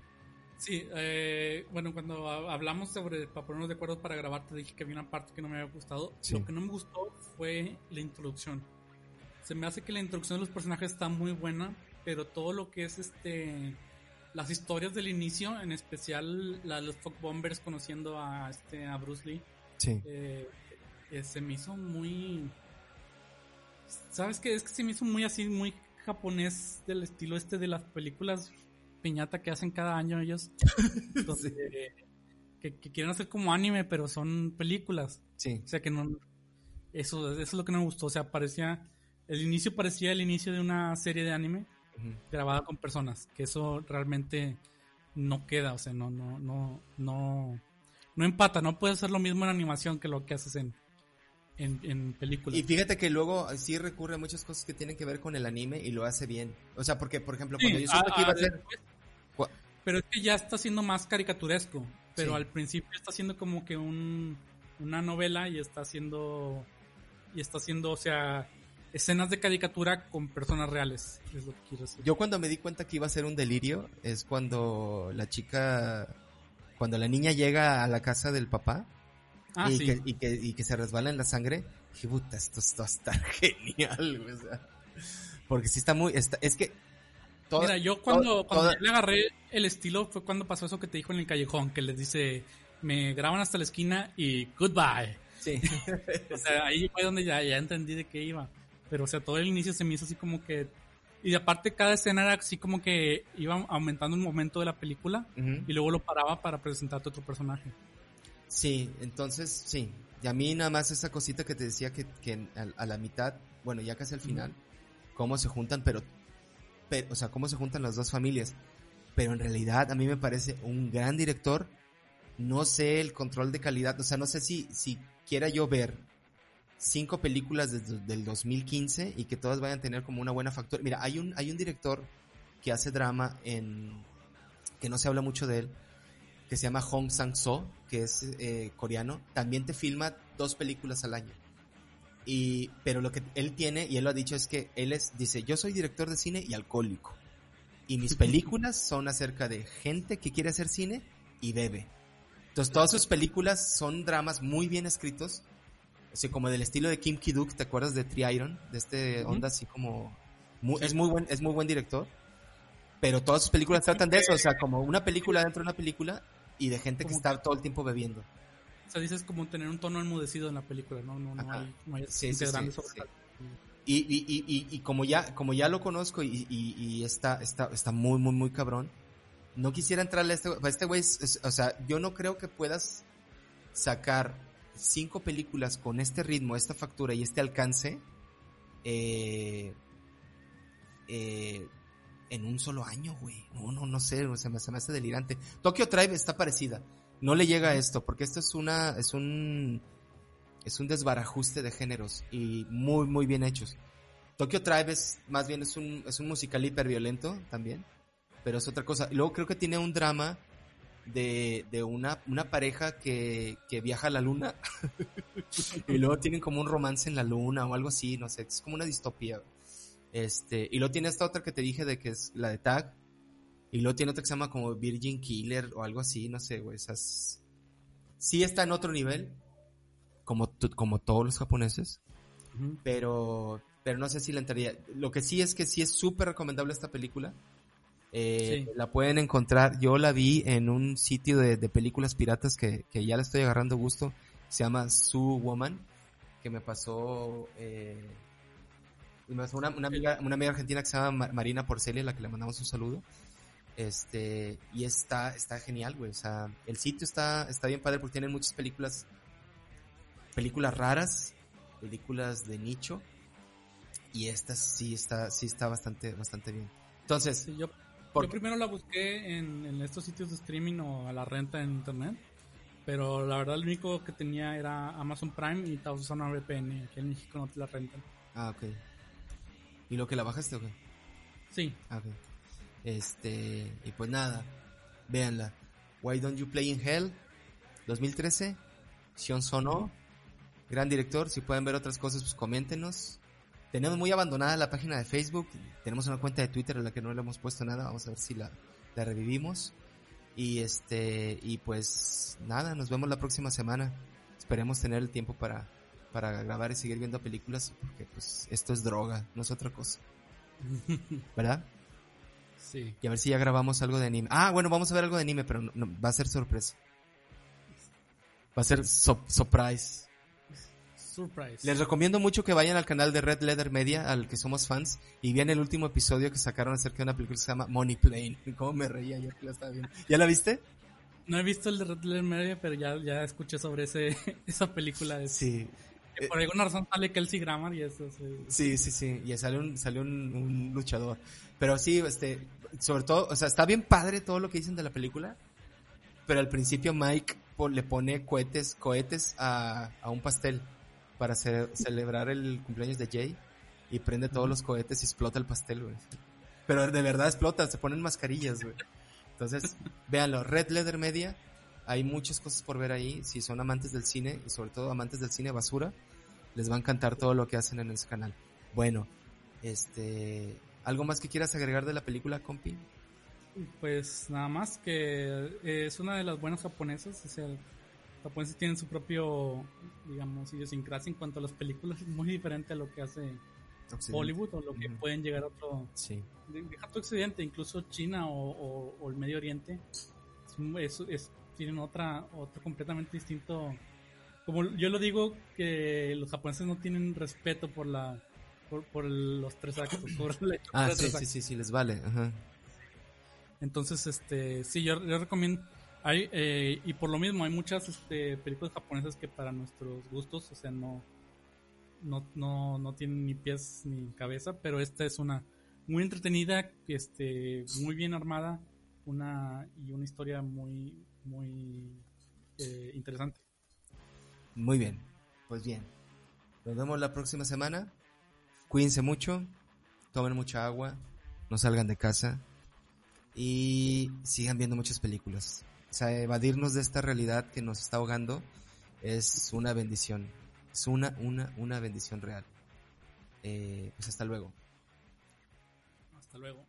Speaker 4: Sí, eh, bueno, cuando ha- hablamos sobre, para ponernos de acuerdo para grabar, te dije que había una parte que no me había gustado.
Speaker 3: Sí.
Speaker 4: Lo que no me gustó fue la introducción. Se me hace que la introducción de los personajes está muy buena, pero todo lo que es este las historias del inicio, en especial la de los Fog Bombers conociendo a este a Bruce Lee,
Speaker 3: Sí.
Speaker 4: eh, eh, se me hizo muy ¿Sabes qué? Es que se me hizo muy así, muy japonés del estilo este de las películas piñata que hacen cada año ellos. (laughs) que, que quieren hacer como anime, pero son películas.
Speaker 3: Sí.
Speaker 4: O sea que no. Eso, eso es lo que no me gustó. O sea, parecía. El inicio parecía el inicio de una serie de anime grabada con personas. Que eso realmente no queda. O sea, no, no, no, no. No empata. No puedes hacer lo mismo en animación que lo que haces en, en, en películas.
Speaker 3: Y fíjate que luego eh, sí recurre a muchas cosas que tienen que ver con el anime y lo hace bien. O sea, porque, por ejemplo,
Speaker 4: Sí,
Speaker 3: cuando yo supe
Speaker 4: ah,
Speaker 3: que iba a
Speaker 4: ah,
Speaker 3: ser...
Speaker 4: después- Pero es que ya está siendo más caricaturesco. Pero
Speaker 3: Sí.
Speaker 4: al principio está siendo como que un, una novela y está haciendo. Y está haciendo, o sea, escenas de caricatura con personas reales. Es lo que quiero decir.
Speaker 3: Yo cuando me di cuenta que iba a ser un delirio es cuando la chica... Cuando la niña llega a la casa del papá
Speaker 4: ah,
Speaker 3: y,
Speaker 4: sí.
Speaker 3: que, y, que, y que se resbala en la sangre, dije, puta, esto, esto está (laughs) genial, güey, o sea, porque sí está muy... Está, es que... toda-
Speaker 4: Mira, yo cuando,
Speaker 3: toda-
Speaker 4: cuando
Speaker 3: toda-
Speaker 4: le agarré el estilo fue cuando pasó eso que te dijo en el callejón, que les dice, me graban hasta la esquina y goodbye.
Speaker 3: Sí. (laughs)
Speaker 4: O sea, ahí fue donde ya, ya entendí de qué iba. Pero, o sea, todo el inicio se me hizo así como que... Y aparte cada escena era así como que iba aumentando un momento de la película y luego lo paraba para presentarte otro personaje.
Speaker 3: Sí, entonces sí. Y a mí nada más esa cosita que te decía que, a, a la mitad, bueno, ya casi al final, cómo se juntan, pero, pero, o sea, cómo se juntan las dos familias. Pero en realidad a mí me parece un gran director. No sé el control de calidad, o sea, no sé si, si quiera yo ver cinco películas desde del 2015 y que todas vayan a tener como una buena factura. Mira, hay un, hay un director que hace drama en, que no se habla mucho de él, que se llama Hong Sang-so, que es eh, coreano, también te filma dos películas al año. Y, pero lo que él tiene, y él lo ha dicho, es que él es, dice, yo soy director de cine y alcohólico. Y mis películas son acerca de gente que quiere hacer cine y bebe. Entonces todas sus películas son dramas muy bien escritos, o sea, como del estilo de Kim Ki-duk, ¿te acuerdas de Tri-Iron? De este onda así como... muy- es, muy buen, es muy buen director, pero todas sus películas tratan de eso, o sea, como una película dentro de una película y de gente que está todo el tiempo bebiendo.
Speaker 4: O sea, dices como tener un tono enmudecido en la película, ¿no? No, no hay, no hay
Speaker 3: Sí, sí,
Speaker 4: grandes
Speaker 3: sí. Y, y, y, y, como ya, como ya lo conozco y, está, está, está muy, muy, muy cabrón, no quisiera entrarle a este, a este güey, es- es- o sea, yo no creo que puedas sacar cinco películas con este ritmo, esta factura y este alcance, eh, eh, en un solo año, güey. No, no, no sé, o sea, me, se me hace delirante. Tokyo Tribe está parecida. No le llega a esto, porque esto es una, es un, es un desbarajuste de géneros y muy, muy bien hechos. Tokyo Tribe es más bien es un, es un musical hiper violento también, pero es otra cosa. Y luego creo que tiene un drama de, de una, una pareja que, que viaja a la luna (laughs) y luego tienen como un romance en la luna o algo así, no sé, es como una distopía. Este, y luego tiene esta otra que te dije de que es la de Tag, y luego tiene otra que se llama como Virgin Killer o algo así, no sé, güey, esas... Sí está en otro nivel, como, como todos los japoneses, pero, pero no sé si la entraría. Lo que sí es que sí es súper recomendable esta película. Eh,
Speaker 4: Sí.
Speaker 3: La pueden encontrar, yo la vi en un sitio de, de películas piratas que, que ya le estoy agarrando gusto, se llama Sue Woman, que me pasó, eh, me pasó una, una amiga, una amiga argentina que se llama Ma- Marina Porceli, a la que le mandamos un saludo. Este, y está, está genial, güey. O sea, el sitio está, está bien padre porque tienen muchas películas, películas raras, películas de nicho. Y esta sí está, sí está bastante, bastante bien. Entonces,
Speaker 4: Sí, yo,
Speaker 3: ¿por
Speaker 4: yo primero la busqué en, en estos sitios de streaming o a la renta en internet. Pero la verdad, lo único que tenía era Amazon Prime y estaba usando una VPN. Aquí en México no te la rentan.
Speaker 3: Ah, ok. ¿Y lo que la bajaste o qué?
Speaker 4: Sí,
Speaker 3: Ah. Este, y pues nada, véanla. Why Don't You Play in Hell, 2013, Shion Sono, gran director, si pueden ver otras cosas, pues coméntenos. Tenemos muy abandonada la página de Facebook, tenemos una cuenta de Twitter a la que no le hemos puesto nada, vamos a ver si la, la revivimos. Y este, y pues nada, nos vemos la próxima semana. Esperemos tener el tiempo para, para grabar y seguir viendo películas, porque pues esto es droga, no es otra cosa. (laughs) ¿Verdad?
Speaker 4: sí.
Speaker 3: Y a ver si ya grabamos algo de anime. Ah, bueno, vamos a ver algo de anime, pero no- no, va a ser sorpresa. Va a ser so- surprise.
Speaker 4: Surprise.
Speaker 3: Les recomiendo mucho que vayan al canal de Red Leather Media, al que somos fans, y vean el último episodio que sacaron acerca de una película que se llama Money Plane. (laughs) ¿Cómo me reía yo que la estaba viendo? ¿Ya la viste?
Speaker 4: No he visto el de Red Letter Media, pero ya, ya escuché sobre ese, (laughs) esa película. De,
Speaker 3: Sí.
Speaker 4: Que por alguna razón sale Kelsey Grammer y eso. sí.
Speaker 3: Sí, sí, sí. Y sale un, sale un, un luchador. Pero sí, este, sobre todo, o sea, está bien padre todo lo que dicen de la película. Pero al principio Mike le pone cohetes, cohetes a, a un pastel para ce- celebrar el cumpleaños de Jay. Y prende todos los cohetes y explota el pastel, güey. Pero de verdad explota, se ponen mascarillas, güey. Entonces, véanlo, Red Leather Media. Hay muchas cosas por ver ahí. Si son amantes del cine y sobre todo amantes del cine basura, les va a encantar todo lo que hacen en ese canal. Bueno, este, ¿algo más que quieras agregar de la película, compi?
Speaker 4: Pues nada más que es una de las buenas japonesas. O sea, los japoneses tienen su propio, digamos, idiosincrasia en cuanto a las películas. Es muy diferente a lo que hace Hollywood o lo que pueden llegar a otro.
Speaker 3: Sí.
Speaker 4: de- Deja tu occidente, incluso China o, o- o el Medio Oriente. Es- tienen otra, otro completamente distinto. Como yo lo digo, que los japoneses no tienen respeto por la. Por, por los tres actos. por la
Speaker 3: Ah, sí, sí, sí, sí, les vale. Ajá.
Speaker 4: Entonces, este, sí, yo, yo recomiendo. Hay, eh, y por lo mismo, hay muchas este, películas japonesas que para nuestros gustos, o sea, no, no, no, no tienen ni pies ni cabeza, pero esta es una muy entretenida, este, muy bien armada, una y una historia muy, muy eh, interesante.
Speaker 3: Muy bien. Pues bien. Nos vemos la próxima semana. Cuídense mucho. Tomen mucha agua. No salgan de casa. Y sigan viendo muchas películas. O sea, evadirnos de esta realidad que nos está ahogando es una bendición. Es una, una, una bendición real. Eh, pues hasta luego.
Speaker 4: Hasta luego.